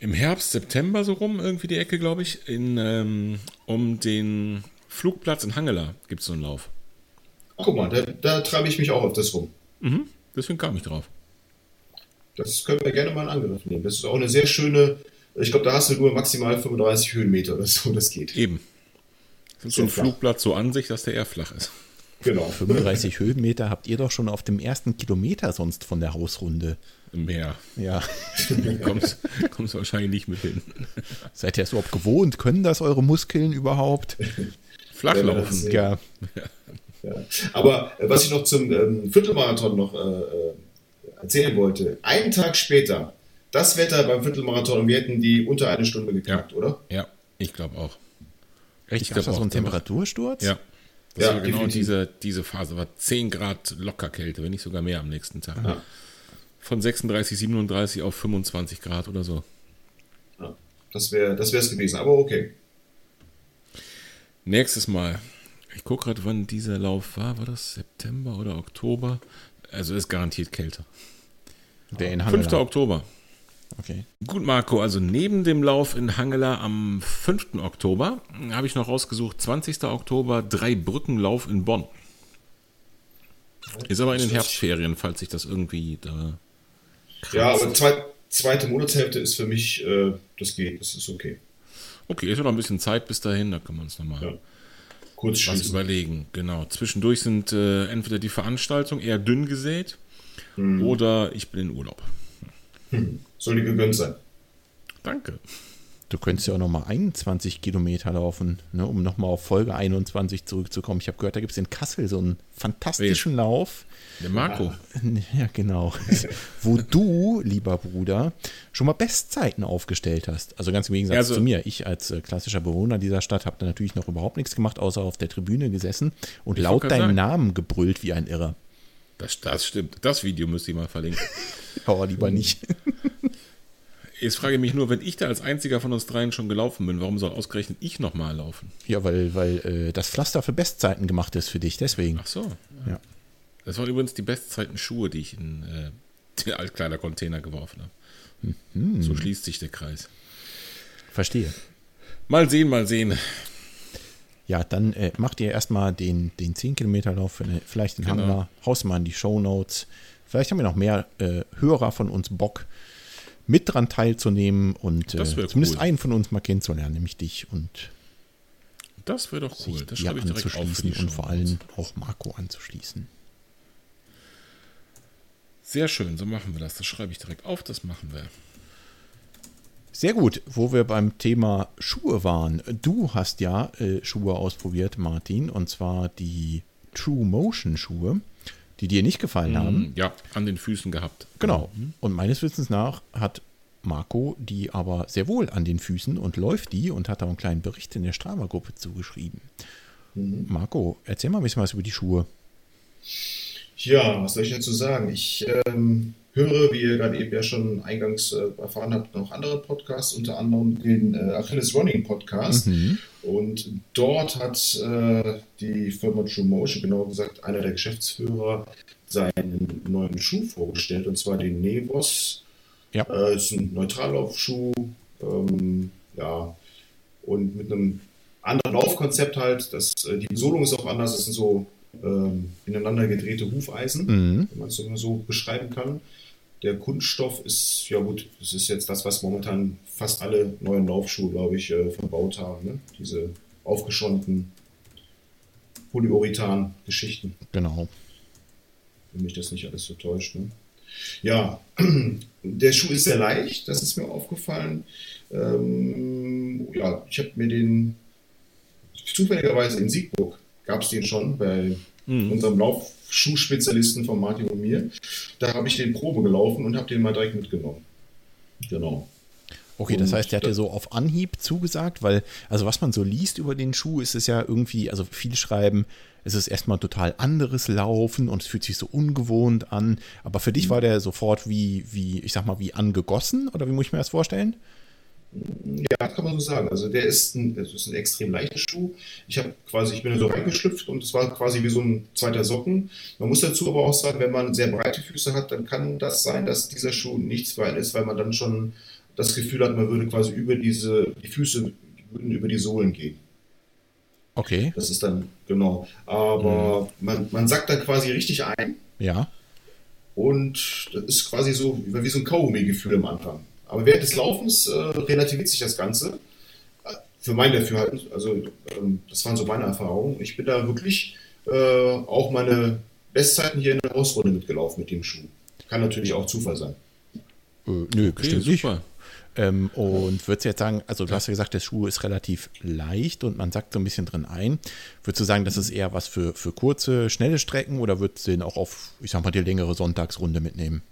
im Herbst, September so rum, irgendwie die Ecke, glaube ich, in, ähm, um den Flugplatz in Hangela gibt es so einen Lauf. Ach, guck mal, da, da treibe ich mich auch auf das rum. Mhm. Deswegen kam ich drauf. Das können wir gerne mal in Angriff nehmen. Das ist auch eine sehr schöne, ich glaube, da hast du nur maximal 35 Höhenmeter oder so, das geht. Eben. Das ist so ein flach. Flugplatz so an sich, dass der eher flach ist. Genau. 35 Höhenmeter habt ihr doch schon auf dem ersten Kilometer sonst von der Hausrunde. Im Meer. Ja. Kommst, kommst wahrscheinlich nicht mit hin. Seid ihr das überhaupt gewohnt? Können das eure Muskeln überhaupt? Flach Ja, Ja. Ja. Aber äh, was ich noch zum ähm, Viertelmarathon noch äh, äh, erzählen wollte, einen Tag später, das Wetter beim Viertelmarathon und wir hätten die unter eine Stunde geknackt, oder? Ja, ich glaube auch. Echt? Ich Gab es da glaub so auch, einen der macht- Temperatursturz? Ja. Das Ja, war genau definitiv. diese, diese Phase. War 10 Grad locker Kälte, wenn nicht sogar mehr am nächsten Tag. Ja. Von 36, 37 auf 25 Grad oder so. Ja. Das wäre das es gewesen, aber okay. Nächstes Mal. Ich gucke gerade, wann dieser Lauf war. War das September oder Oktober? Also ist garantiert kälter. Der in 5. Hangela. Oktober. Okay. Gut, Marco, also neben dem Lauf in Hangela am 5. Oktober habe ich noch rausgesucht, 20. Oktober, Drei-Brücken-Lauf in Bonn. Ist aber in den Herbstferien, falls sich das irgendwie da. Ja, aber zwei, zweite Monatshälfte ist für mich, äh, das geht, das ist okay. Okay, ist ja noch ein bisschen Zeit bis dahin, da können wir uns nochmal Ja. Kurz was schließen. überlegen. Genau. Zwischendurch sind äh, entweder die Veranstaltungen eher dünn gesät oder ich bin in Urlaub. Soll dir gegönnt sein. Danke. Du könntest ja auch nochmal 21 Kilometer laufen, ne, um nochmal auf Folge 21 zurückzukommen. Ich habe gehört, da gibt es in Kassel so einen fantastischen Lauf. Der Marco. Ja, genau. Wo du, lieber Bruder, schon mal Bestzeiten aufgestellt hast. Also ganz im Gegensatz Also- zu mir. Ich als äh, klassischer Bewohner dieser Stadt habe da natürlich noch überhaupt nichts gemacht, außer auf der Tribüne gesessen und laut deinen sagen. Namen gebrüllt wie ein Irrer. Das, das stimmt. Das Video müsste ich mal verlinken. Aber lieber nicht. Jetzt frage ich mich nur, wenn ich da als einziger von uns dreien schon gelaufen bin, warum soll ausgerechnet ich nochmal laufen? Ja, weil, weil äh, das Pflaster für Bestzeiten gemacht ist für dich, deswegen. Ach so. Ja. Das waren übrigens die Bestzeiten Schuhe, die ich in äh, den Altkleidercontainer geworfen habe. Mhm. So schließt sich der Kreis. Verstehe. Mal sehen, mal sehen. Ja, dann äh, macht ihr erstmal den, den 10-Kilometer-Lauf, für eine- vielleicht den Genau. Hangler, haust mal in die Shownotes. Vielleicht haben wir noch mehr äh, Hörer von uns Bock, mit dran teilzunehmen und äh, zumindest cool. einen von uns mal kennenzulernen, nämlich dich und Das wäre doch cool. Das schreibe ich direkt auf. für die und vor allem auch Marco anzuschließen. Sehr schön, so machen wir das. Das schreibe ich direkt auf, das machen wir. Sehr gut, wo wir beim Thema Schuhe waren. Du hast ja äh, Schuhe ausprobiert, Martin, und zwar die True Motion Schuhe, die dir nicht gefallen haben. Ja, an den Füßen gehabt. Genau. Und meines Wissens nach hat Marco die aber sehr wohl an den Füßen und läuft die und hat da einen kleinen Bericht in der Strava-Gruppe zugeschrieben. Marco, erzähl mal ein bisschen was über die Schuhe. Ja, was soll ich dazu sagen? Ich ähm, höre, wie ihr gerade eben ja schon eingangs äh, erfahren habt, noch andere Podcasts, unter anderem den äh, Achilles Running Podcast. Und dort hat äh, die Firma True Motion, genauer gesagt einer der Geschäftsführer, seinen neuen Schuh vorgestellt, und zwar den Nevos. Ja. Äh, ist ein Neutrallaufschuh, ähm, ja, und mit einem anderen Laufkonzept halt. Das, äh, die Besolung ist auch anders, es sind so ähm, ineinander gedrehte Hufeisen, Mhm. wenn man es so beschreiben kann. Der Kunststoff ist, ja gut, das ist jetzt das, was momentan fast alle neuen Laufschuhe, glaube ich, äh, verbaut haben. Ne? Diese aufgeschäumten Polyurethan-Geschichten, Genau. wenn mich das nicht alles so täuscht. Ne? Ja, der Schuh ist sehr leicht, das ist mir aufgefallen. Ähm, ja, ich habe mir den zufälligerweise in Siegburg gab es den schon bei unserem Laufschuhspezialisten von Martin und mir. Da habe ich den Probe gelaufen und habe den mal direkt mitgenommen. Genau. Okay, das heißt, der hat dir so auf Anhieb zugesagt, weil, also was man so liest über den Schuh, ist es ja irgendwie, also viele schreiben, es ist erstmal total anderes Laufen und es fühlt sich so ungewohnt an. Aber für dich war der sofort wie, wie, ich sag mal, wie angegossen oder wie muss ich mir das vorstellen? Ja, kann man so sagen. Also der ist ein, das ist ein extrem leichter Schuh. Ich habe quasi, ich bin da so reingeschlüpft und es war quasi wie so ein zweiter Socken. Man muss dazu aber auch sagen, wenn man sehr breite Füße hat, dann kann das sein, dass dieser Schuh nichts für einen ist, weil man dann schon das Gefühl hat, man würde quasi über diese, die Füße würden über die Sohlen gehen. Okay, Das ist dann, genau. Aber man, man sackt dann quasi richtig ein ja. und das ist quasi so wie so ein Kaugummi-Gefühl am Anfang. Aber während des Laufens äh, relativiert sich das Ganze. Für mein Dafürhalten, also ähm, das waren so meine Erfahrungen. Ich bin da wirklich äh, auch meine Bestzeiten hier in der Hausrunde mitgelaufen mit dem Schuh. Kann natürlich auch Zufall sein. Äh, nö, Okay, bestimmt nicht. Ähm, und würdest du jetzt sagen, also du hast ja gesagt, der Schuh ist relativ leicht und man sackt so ein bisschen drin ein. Würdest du sagen, das ist eher was für, für kurze, schnelle Strecken oder würdest du den auch auf, ich sag mal, die längere Sonntagsrunde mitnehmen?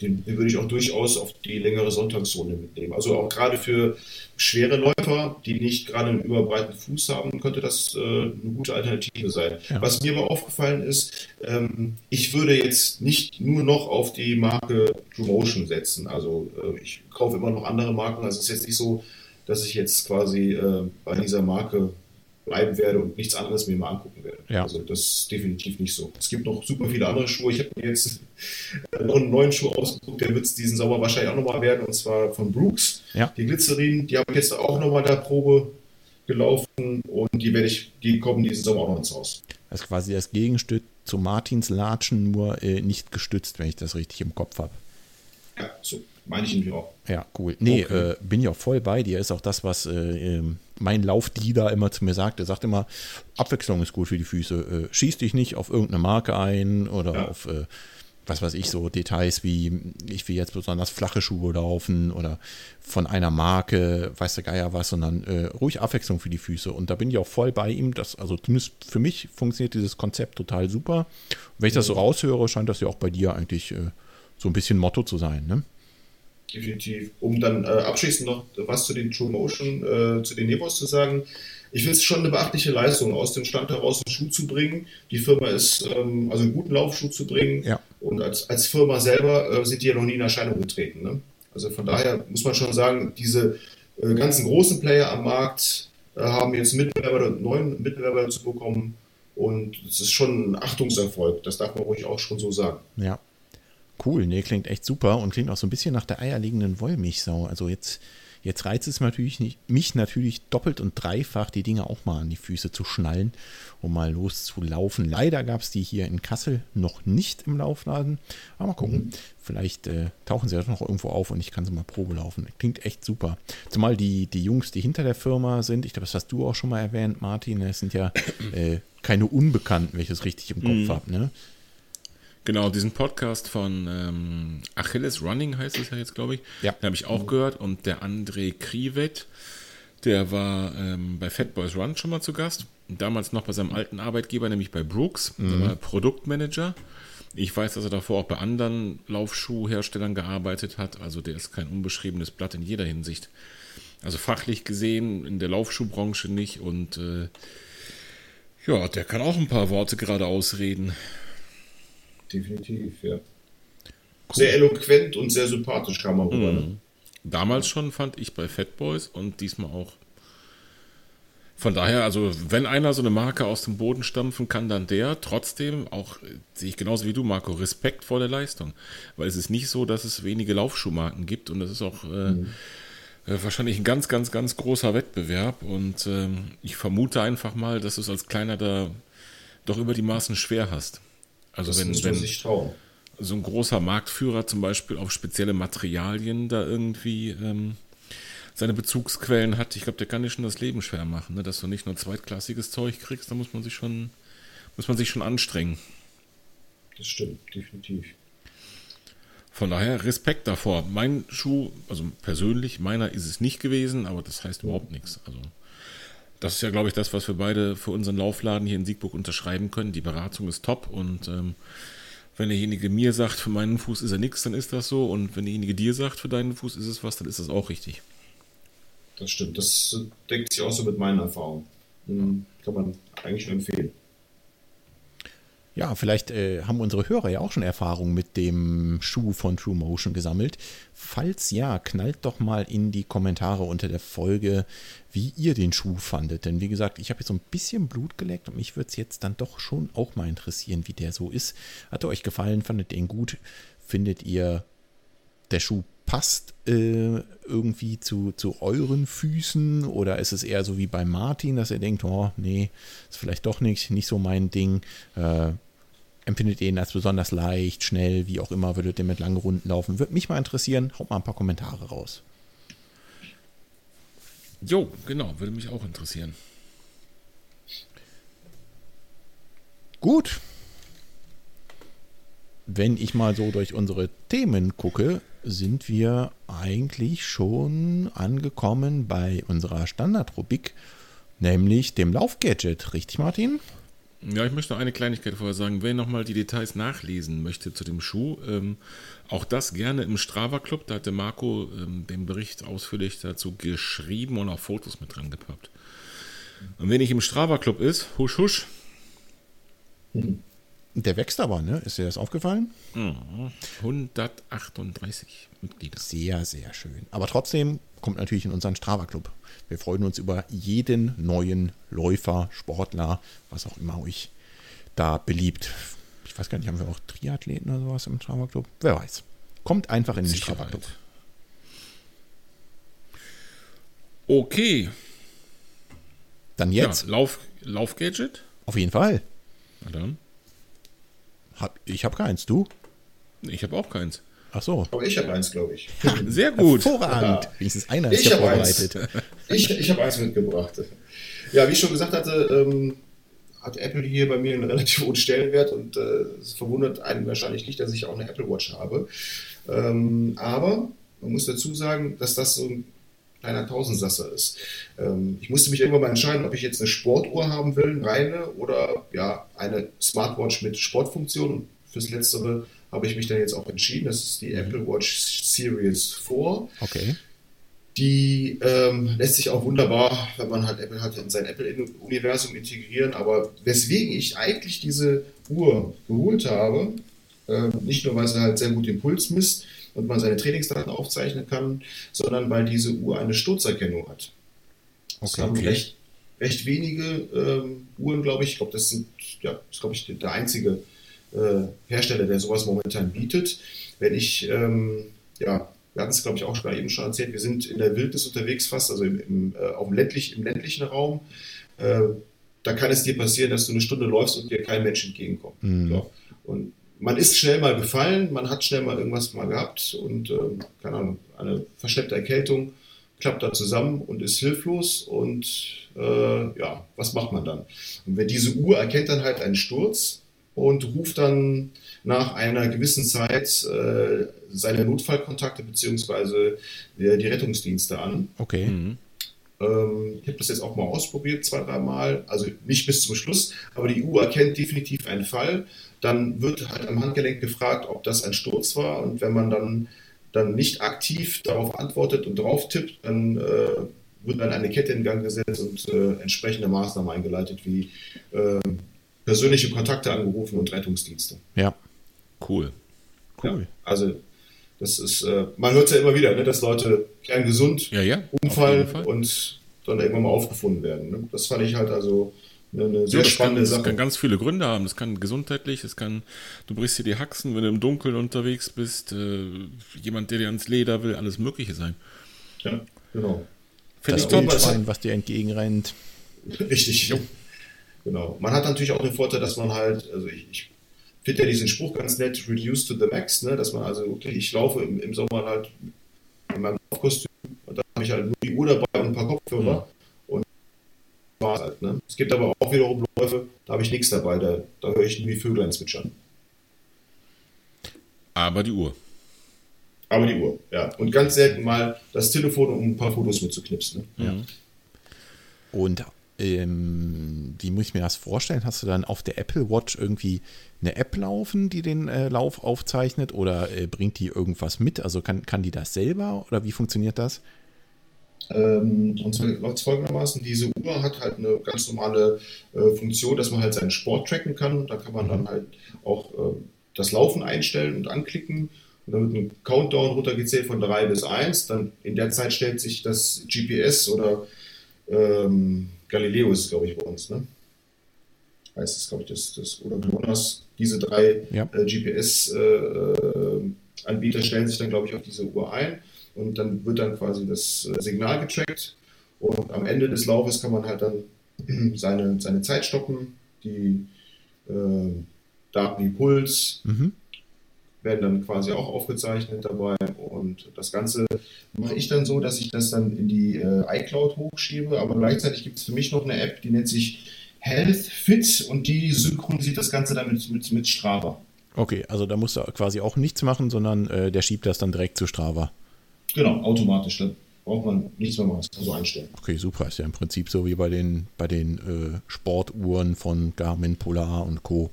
Den, würde ich auch durchaus auf die längere Sonntagsrunde mitnehmen. Also auch gerade für schwere Läufer, die nicht gerade einen überbreiten Fuß haben, könnte das äh, eine gute Alternative sein. Ja. Was mir aber aufgefallen ist, ähm, ich würde jetzt nicht nur noch auf die Marke True Motion setzen. Also äh, ich kaufe immer noch andere Marken. Also es ist jetzt nicht so, dass ich jetzt quasi äh, bei dieser Marke bleiben werde und nichts anderes mir mal angucken werde. Ja. Also das ist definitiv nicht so. Es gibt noch super viele andere Schuhe. Ich habe mir jetzt äh, noch einen neuen Schuh ausgeguckt, der wird es diesen Sommer wahrscheinlich auch nochmal werden, und zwar von Brooks. Ja. Die Glycerin, die habe ich jetzt auch nochmal da Probe gelaufen und die werde ich, die kommen diesen Sommer auch noch ins Haus. Das ist quasi das Gegenstück zu Martins Latschen, nur äh, nicht gestützt, wenn ich das richtig im Kopf habe. Ja, so meine ich nämlich auch. Ja, cool. Nee, Okay. äh, bin ich auch voll bei dir. Ist auch das, was äh, ähm, mein Laufleader immer zu mir sagt. Er sagt immer, Abwechslung ist gut für die Füße. Äh, schieß dich nicht auf irgendeine Marke ein oder Ja. auf, äh, was weiß ich, so Details wie, ich will jetzt besonders flache Schuhe laufen oder von einer Marke, weiß der Geier was, sondern äh, ruhig Abwechslung für die Füße. Und da bin ich auch voll bei ihm. Dass, also zumindest für mich funktioniert dieses Konzept total super. Und wenn ich das so raushöre, scheint das ja auch bei dir eigentlich äh, so ein bisschen Motto zu sein, ne? Definitiv. Um dann äh, abschließend noch was zu den True Motion, äh, zu den Nevos zu sagen. Ich finde es schon eine beachtliche Leistung, aus dem Stand heraus einen Schuh zu bringen. Die Firma ist, ähm, also einen guten Laufschuh zu bringen. Ja. Und als, als Firma selber äh, sind die ja noch nie in Erscheinung getreten. Ne? Also von daher muss man schon sagen, diese äh, ganzen großen Player am Markt äh, haben jetzt Mitbewerber, neuen Mitbewerber dazu bekommen. Und es ist schon ein Achtungserfolg. Das darf man ruhig auch schon so sagen. Ja. Cool, nee, klingt echt super und klingt auch so ein bisschen nach der eierlegenden Wollmilchsau. Also jetzt, jetzt reizt es natürlich nicht, mich natürlich doppelt und dreifach, die Dinge auch mal an die Füße zu schnallen, um mal loszulaufen. Leider gab es die hier in Kassel noch nicht im Laufladen. Aber mal gucken, vielleicht äh, tauchen sie ja noch irgendwo auf und ich kann sie mal Probe laufen. Klingt echt super. Zumal die, die Jungs, die hinter der Firma sind, ich glaube, das hast du auch schon mal erwähnt, Martin, das sind ja äh, keine Unbekannten, wenn ich das richtig im Kopf habe. Ne? Genau, diesen Podcast von ähm, Achilles Running heißt es ja jetzt, glaube ich. Ja. Den habe ich auch gehört. Und der André Krivet, der war ähm, bei Fat Boys Run schon mal zu Gast. Damals noch bei seinem alten Arbeitgeber, nämlich bei Brooks. Der war Produktmanager. Ich weiß, dass er davor auch bei anderen Laufschuhherstellern gearbeitet hat. Also der ist kein unbeschriebenes Blatt in jeder Hinsicht. Also fachlich gesehen in der Laufschuhbranche nicht. Und äh, ja, der kann auch ein paar Worte gerade ausreden. Definitiv, ja. Sehr eloquent und sehr sympathisch kam er rüber. Ne? Damals schon fand ich bei Fat Boys und diesmal auch. Von daher, also wenn einer so eine Marke aus dem Boden stampfen kann, dann der. Trotzdem auch, äh, sehe ich genauso wie du, Marco, Respekt vor der Leistung. Weil es ist nicht so, dass es wenige Laufschuhmarken gibt und das ist auch äh, mhm. äh, wahrscheinlich ein ganz, ganz, ganz großer Wettbewerb. Und ähm, ich vermute einfach mal, dass du es als Kleiner da doch über die Maßen schwer hast. Also das wenn, wenn so ein großer Marktführer zum Beispiel auf spezielle Materialien da irgendwie ähm, seine Bezugsquellen hat, ich glaube, der kann dir schon das Leben schwer machen, ne? dass du nicht nur zweitklassiges Zeug kriegst, da muss man sich schon, muss man sich schon anstrengen. Das stimmt, definitiv. Von daher Respekt davor. Mein Schuh, also persönlich, meiner ist es nicht gewesen, aber das heißt überhaupt nichts. Also das ist ja, glaube ich, das, was wir beide für unseren Laufladen hier in Siegburg unterschreiben können. Die Beratung ist top und ähm, wenn derjenige mir sagt, für meinen Fuß ist er nichts, dann ist das so. Und wenn derjenige dir sagt, für deinen Fuß ist es was, dann ist das auch richtig. Das stimmt. Das deckt sich auch so mit meinen Erfahrungen. Hm, kann man eigentlich nur empfehlen. Ja, vielleicht äh, haben unsere Hörer ja auch schon Erfahrung mit dem Schuh von True Motion gesammelt. Falls ja, knallt doch mal in die Kommentare unter der Folge, wie ihr den Schuh fandet. Denn wie gesagt, ich habe jetzt so ein bisschen Blut geleckt und mich würde es jetzt dann doch schon auch mal interessieren, wie der so ist. Hat er euch gefallen? Fandet ihr ihn gut? Findet ihr, der Schuh passt äh, irgendwie zu, zu euren Füßen oder ist es eher so wie bei Martin, dass er denkt, oh nee, ist vielleicht doch nicht, nicht so mein Ding. Äh, empfindet ihr ihn als besonders leicht, schnell, wie auch immer, würdet ihr mit langen Runden laufen? Würde mich mal interessieren, haut mal ein paar Kommentare raus. Jo, genau, würde mich auch interessieren. Gut. Wenn ich mal so durch unsere Themen gucke, sind wir eigentlich schon angekommen bei unserer Standardrubrik, nämlich dem Laufgadget. Richtig, Martin? Ja, ich möchte noch eine Kleinigkeit vorher sagen. Wer nochmal die Details nachlesen möchte zu dem Schuh, ähm, auch das gerne im Strava Club. Da hat der Marco ähm, den Bericht ausführlich dazu geschrieben und auch Fotos mit dran gepappt. Und wenn ich im Strava Club ist, husch, husch. Der wächst aber, ne? Ist dir das aufgefallen? 138 Mitglieder. Sehr, sehr schön. Aber trotzdem kommt natürlich in unseren Strava Club. Wir freuen uns über jeden neuen Läufer, Sportler, was auch immer euch da beliebt. Ich weiß gar nicht, haben wir auch Triathleten oder sowas im Strava Club? Wer weiß. Kommt einfach in den Strava Club. Okay. Dann jetzt. Ja, Lauf, Laufgadget? Auf jeden Fall. Na dann. Hab, ich habe keins, du? Ich habe auch keins. Ach so. Aber ich habe eins, glaube ich. Sehr gut. Hervorragend. Ja. Wenigstens einer ist ich ja vorbereitet. Eins. Ich, ich habe eins mitgebracht. Ja, wie ich schon gesagt hatte, ähm, hat Apple hier bei mir einen relativ hohen Stellenwert und äh, es verwundert einen wahrscheinlich nicht, dass ich auch eine Apple Watch habe. Ähm, aber man muss dazu sagen, dass das so ein kleiner Tausendsasser ist. Ähm, ich musste mich irgendwann mal entscheiden, ob ich jetzt eine Sportuhr haben will, eine reine, oder ja, eine Smartwatch mit Sportfunktion. Und fürs Letztere habe ich mich dann jetzt auch entschieden. Das ist die. Apple Watch Series 4. Okay. Die ähm, lässt sich auch wunderbar, wenn man halt Apple hat, in sein Apple-Universum integrieren. Aber weswegen ich eigentlich diese Uhr geholt habe, äh, nicht nur, weil sie halt sehr gut den Puls misst und man seine Trainingsdaten aufzeichnen kann, sondern weil diese Uhr eine Sturzerkennung hat. Das okay, haben okay. recht, recht wenige ähm, Uhren, glaube ich. Ich glaube, das sind, ja, ist, glaube ich, der einzige Hersteller, der sowas momentan bietet. Wenn ich, ähm, ja, wir hatten es, glaube ich, auch schon eben schon erzählt, wir sind in der Wildnis unterwegs fast, also im, im, äh, auf dem ländlich, im ländlichen Raum. Äh, da kann es dir passieren, dass du eine Stunde läufst und dir kein Mensch entgegenkommt. Mhm. So. Und man ist schnell mal gefallen, man hat schnell mal irgendwas mal gehabt und, äh, keine Ahnung, eine verschleppte Erkältung klappt da zusammen und ist hilflos und äh, ja, was macht man dann? Und wenn diese Uhr erkennt dann halt einen Sturz, und ruft dann nach einer gewissen Zeit äh, seine Notfallkontakte bzw. Äh, die Rettungsdienste an. Okay. Mhm. Ähm, ich habe das jetzt auch mal ausprobiert, zwei, drei Mal. Also nicht bis zum Schluss, aber die EU erkennt definitiv einen Fall. Dann wird halt am Handgelenk gefragt, ob das ein Sturz war. Und wenn man dann, dann nicht aktiv darauf antwortet und drauf tippt, dann äh, wird dann eine Kette in Gang gesetzt und äh, entsprechende Maßnahmen eingeleitet, wie äh, persönliche Kontakte angerufen und Rettungsdienste. Ja. Cool. Cool. Ja, also das ist, äh, man hört es ja immer wieder, ne, dass Leute kerngesund ja, ja, umfallen und dann irgendwann mal aufgefunden werden. Ne? Das fand ich halt also eine sehr ja, das spannende kann, Sache. Das kann ganz viele Gründe haben. Das kann gesundheitlich, es kann, du brichst dir die Haxen, wenn du im Dunkeln unterwegs bist, äh, jemand, der dir ans Leder will, alles Mögliche sein. Ja, genau. Finde das Wildschwein, was dir entgegenrennt. Richtig. Jo. Genau. Man hat natürlich auch den Vorteil, dass man halt, also ich, ich finde ja diesen Spruch ganz nett, reduce to the max, ne? dass man also, okay, ich laufe im, im Sommer halt in meinem Kostüm und da habe ich halt nur die Uhr dabei und ein paar Kopfhörer. Mhm. Und war halt, ne? Es gibt aber auch wiederum Läufe, da habe ich nichts dabei, da, da höre ich nur die Vöglein zwitschern. Aber die Uhr. Aber die Uhr, ja. Und ganz selten mal das Telefon, um ein paar Fotos mitzuknipsen. Ne? Ja. Und ähm, wie muss ich mir das vorstellen? Hast du dann auf der Apple Watch irgendwie eine App laufen, die den äh, Lauf aufzeichnet oder äh, bringt die irgendwas mit? Also kann, kann die das selber oder wie funktioniert das? Ähm, und zwar läuft es folgendermaßen: Diese Uhr hat halt eine ganz normale äh, Funktion, dass man halt seinen Sport tracken kann. Da kann man dann mhm. halt auch äh, das Laufen einstellen und anklicken. Und dann wird ein Countdown runtergezählt von 3 bis 1. Dann in der Zeit stellt sich das GPS oder ähm, Galileo ist, glaube ich, bei uns, ne? Heißt es, glaube ich, das, das oder GLONASS. Diese drei ja. äh, GPS-Anbieter äh, stellen sich dann, glaube ich, auf diese Uhr ein und dann wird dann quasi das äh, Signal getrackt und am Ende des Laufes kann man halt dann seine, seine Zeit stoppen, die äh, Daten wie Puls, mhm werden dann quasi auch aufgezeichnet dabei. Und das Ganze mache ich dann so, dass ich das dann in die äh, iCloud hochschiebe. Aber gleichzeitig gibt es für mich noch eine App, die nennt sich Health Fit und die synchronisiert das Ganze dann mit, mit, mit Strava. Okay, also da musst du quasi auch nichts machen, sondern äh, der schiebt das dann direkt zu Strava. Genau, automatisch. Da braucht man nichts mehr machen, das kann so einstellen. Okay, super. Ist ja im Prinzip so wie bei den, bei den äh, Sportuhren von Garmin, Polar und Co.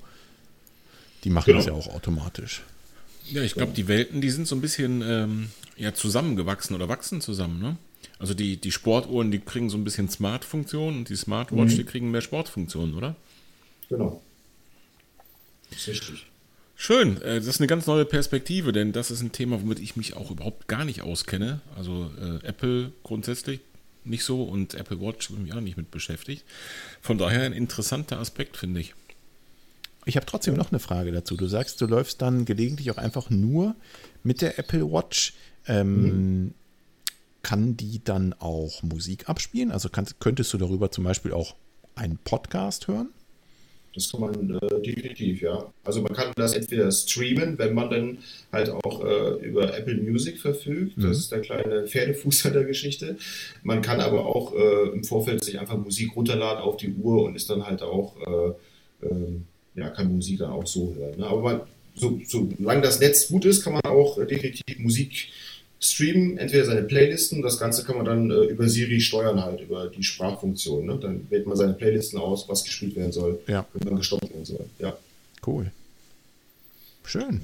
Die machen genau. das ja auch automatisch. Ja, ich glaube, die Welten, die sind so ein bisschen ähm, ja, zusammengewachsen oder wachsen zusammen. Ne? Also die, die Sportuhren, die kriegen so ein bisschen Smart-Funktionen und die Smartwatch, mhm. die kriegen mehr Sportfunktionen, oder? Genau. Das ist richtig. Schön, äh, das ist eine ganz neue Perspektive, denn das ist ein Thema, womit ich mich auch überhaupt gar nicht auskenne. Also äh, Apple grundsätzlich nicht so und Apple Watch bin ich auch nicht mit beschäftigt. Von daher ein interessanter Aspekt, finde ich. Ich habe trotzdem noch eine Frage dazu. Du sagst, du läufst dann gelegentlich auch einfach nur mit der Apple Watch. Ähm, mhm. Kann die dann auch Musik abspielen? Also kannst, könntest du darüber zum Beispiel auch einen Podcast hören? Das kann man äh, definitiv, ja. Also man kann das entweder streamen, wenn man dann halt auch äh, über Apple Music verfügt. Mhm. Das ist der kleine Pferdefuß an der Geschichte. Man kann aber auch äh, im Vorfeld sich einfach Musik runterladen auf die Uhr und ist dann halt auch äh, ähm, ja, kann Musik dann auch so hören. Ne? Aber man, so, solange das Netz gut ist, kann man auch äh, definitiv Musik streamen, entweder seine Playlisten, das Ganze kann man dann äh, über Siri steuern halt, über die Sprachfunktion. Ne? Dann wählt man seine Playlisten aus, was gespielt werden soll, ja. wenn man gestoppt werden soll. Ja. Cool. Schön.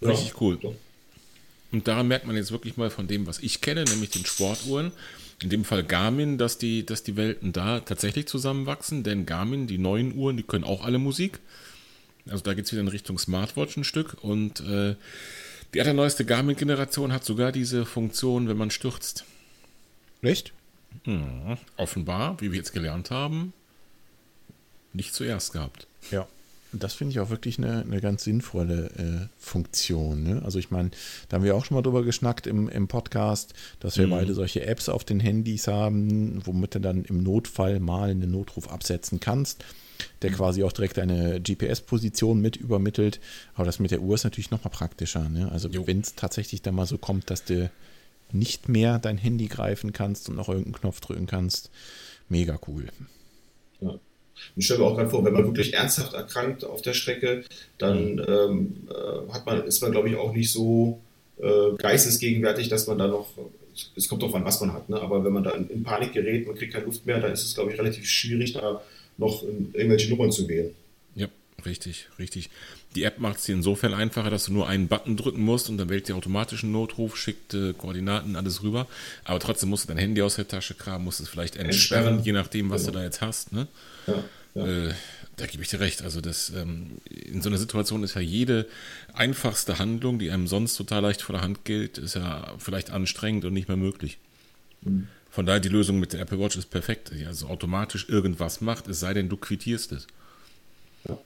Richtig ja. cool. Und daran merkt man jetzt wirklich mal von dem, was ich kenne, nämlich den Sportuhren, in dem Fall Garmin, dass die, dass die Welten da tatsächlich zusammenwachsen, denn Garmin, die neuen Uhren, die können auch alle Musik. Also da geht es wieder in Richtung Smartwatch ein Stück und äh, die allerneueste Garmin-Generation hat sogar diese Funktion, wenn man stürzt. Echt? Hm, offenbar, wie wir jetzt gelernt haben, nicht zuerst gehabt. Ja das finde ich auch wirklich eine, eine ganz sinnvolle äh, Funktion. Ne? Also ich meine, da haben wir auch schon mal drüber geschnackt im, im Podcast, dass wir mhm. beide solche Apps auf den Handys haben, womit du dann im Notfall mal einen Notruf absetzen kannst, der mhm. quasi auch direkt deine GPS-Position mit übermittelt. Aber das mit der Uhr ist natürlich nochmal praktischer. Ne? Also wenn es tatsächlich dann mal so kommt, dass du nicht mehr dein Handy greifen kannst und noch irgendeinen Knopf drücken kannst, mega cool. Ja. Ich stelle mir auch gerade vor, wenn man wirklich ernsthaft erkrankt auf der Strecke, dann mhm. ähm, äh, hat man, ist man, glaube ich, auch nicht so äh, geistesgegenwärtig, dass man da noch, es kommt darauf an, was man hat, ne? aber wenn man da in, Panik gerät, man kriegt keine Luft mehr, dann ist es, glaube ich, relativ schwierig, da noch irgendwelche Nummern zu wählen. Richtig, richtig. Die App macht es dir insofern einfacher, dass du nur einen Button drücken musst und dann wählt die automatisch einen Notruf, schickt äh, Koordinaten, alles rüber. Aber trotzdem musst du dein Handy aus der Tasche kramen, musst es vielleicht entsperren, entsperren. je nachdem, was genau. du da jetzt hast. Ne? Ja, ja. Äh, da gebe ich dir recht. Also das, ähm, in so einer Situation ist ja jede einfachste Handlung, die einem sonst total leicht vor der Hand gilt, ist ja vielleicht anstrengend und nicht mehr möglich. Mhm. Von daher die Lösung mit der Apple Watch ist perfekt. Die also automatisch irgendwas macht, es sei denn, du quittierst es. Ja.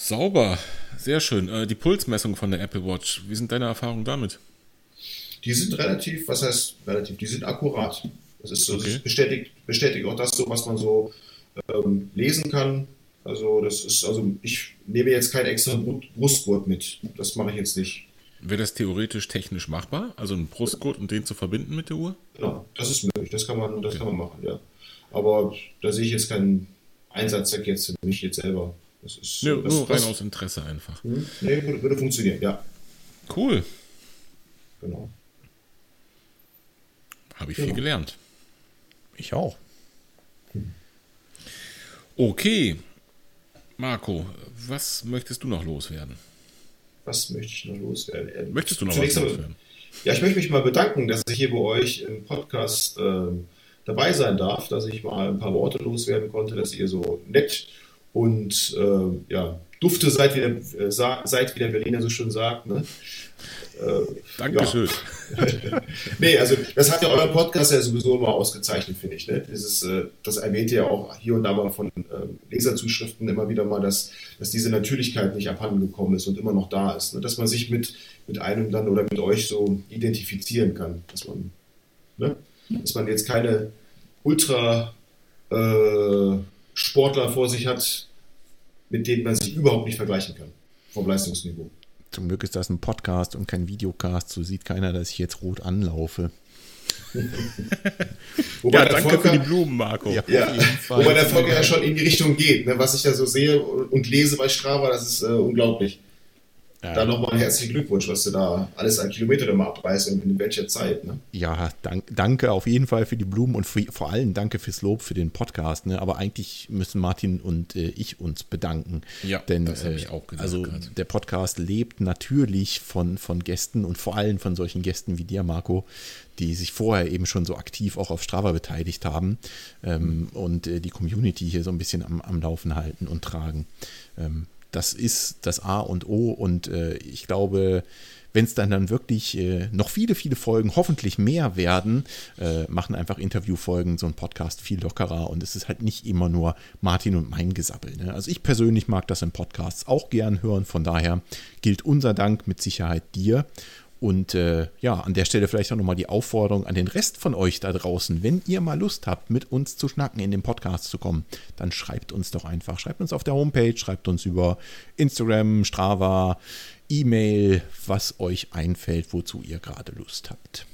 Sauber, sehr schön. Äh, die Pulsmessung von der Apple Watch, wie sind deine Erfahrungen damit? Die sind relativ, was heißt relativ, die sind akkurat. Das ist so, okay. das bestätigt, bestätigt auch das so, was man so ähm, lesen kann. Also das ist, also ich nehme jetzt keinen extra Brustgurt mit. Das mache ich jetzt nicht. Wäre das theoretisch technisch machbar? Also einen Brustgurt und den zu verbinden mit der Uhr? Genau, das ist möglich. Das kann man, das okay. kann man machen, ja. Aber da sehe ich jetzt keinen Einsatzzweck jetzt für mich jetzt selber. Das ist nee, das, nur rein das, aus Interesse einfach. Hm? Nee, würde, würde funktionieren, ja. Cool. Genau. Habe ich genau. viel gelernt. Ich auch. Okay. Marco, was möchtest du noch loswerden? Was möchte ich noch loswerden? Äh, möchtest du noch Zunächst was loswerden? Ja, ich möchte mich mal bedanken, dass ich hier bei euch im Podcast äh, dabei sein darf, dass ich mal ein paar Worte loswerden konnte, dass ihr so nett und äh, ja, dufte seid, wie der, äh, seid, wie der Berliner so schön sagt. Ne? Äh, Dankeschön. Ja. nee, also das hat ja euer Podcast ja sowieso immer ausgezeichnet, finde ich. Ne? Dieses, äh, das erwähnt ihr ja auch hier und da mal von äh, Leserzuschriften immer wieder mal, dass, dass diese Natürlichkeit nicht abhanden gekommen ist und immer noch da ist. Ne? Dass man sich mit, mit einem dann oder mit euch so identifizieren kann. Dass man, ne? dass man jetzt keine Ultra äh, Sportler vor sich hat, mit denen man sich überhaupt nicht vergleichen kann vom Leistungsniveau. Zum Glück ist das ein Podcast und kein Videocast, so sieht keiner, dass ich jetzt rot anlaufe. Wobei ja, danke Volker, für die Blumen, Marco. Ja, ja. Wobei der Volker ja schon in die Richtung geht. Ne? Was ich da so sehe und lese bei Strava, das ist äh, unglaublich. Ja. Da nochmal herzlichen Glückwunsch, was du da alles an Kilometer immer abreißt und in welcher Zeit. Ne? Ja, dank, danke auf jeden Fall für die Blumen und für, vor allem danke fürs Lob für den Podcast. Ne? Aber eigentlich müssen Martin und äh, ich uns bedanken. Ja, denn das habe ich äh, auch gesagt. Also grad. der Podcast lebt natürlich von, von Gästen und vor allem von solchen Gästen wie dir, Marco, die sich vorher eben schon so aktiv auch auf Strava beteiligt haben ähm, und äh, die Community hier so ein bisschen am, am Laufen halten und tragen. Ähm, das ist das A und O und äh, ich glaube, wenn es dann dann wirklich äh, noch viele, viele Folgen, hoffentlich mehr werden, äh, machen einfach Interviewfolgen, so ein Podcast viel lockerer und es ist halt nicht immer nur Martin und mein Gesabbel. Ne? Also ich persönlich mag das in Podcasts auch gern hören, von daher gilt unser Dank mit Sicherheit dir und äh, ja, an der Stelle vielleicht auch nochmal die Aufforderung an den Rest von euch da draußen. Wenn ihr mal Lust habt, mit uns zu schnacken, in den Podcast zu kommen, dann schreibt uns doch einfach. Schreibt uns auf der Homepage, schreibt uns über Instagram, Strava, E-Mail, was euch einfällt, wozu ihr gerade Lust habt.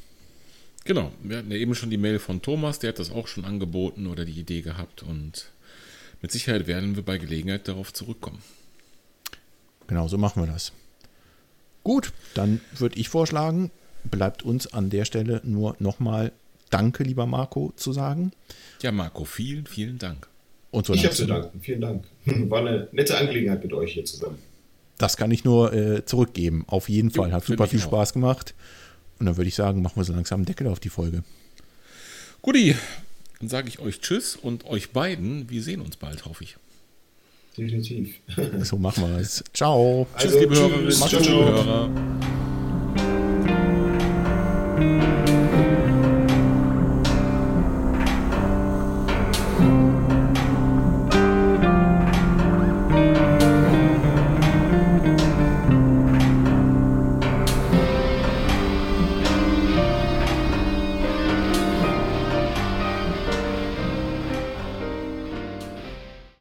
Genau, wir hatten ja eben schon die Mail von Thomas, der hat das auch schon angeboten oder die Idee gehabt und mit Sicherheit werden wir bei Gelegenheit darauf zurückkommen. Genau, so machen wir das. Gut, dann würde ich vorschlagen, bleibt uns an der Stelle nur nochmal Danke, lieber Marco, zu sagen. Ja, Marco, vielen, vielen Dank. Und so ich habe zu danken. Vielen Dank. War eine nette Angelegenheit mit euch hier zusammen. Das kann ich nur äh, zurückgeben. Auf jeden Fall. Hat super viel Spaß auch. gemacht. Und dann würde ich sagen, machen wir so langsam einen Deckel auf die Folge. Guti, dann sage ich euch Tschüss und euch beiden, wir sehen uns bald, hoffe ich. Definitiv. So machen wir es. Ciao. Also, tschüss, liebe Hörerinnen. Ciao, ciao. Hörer.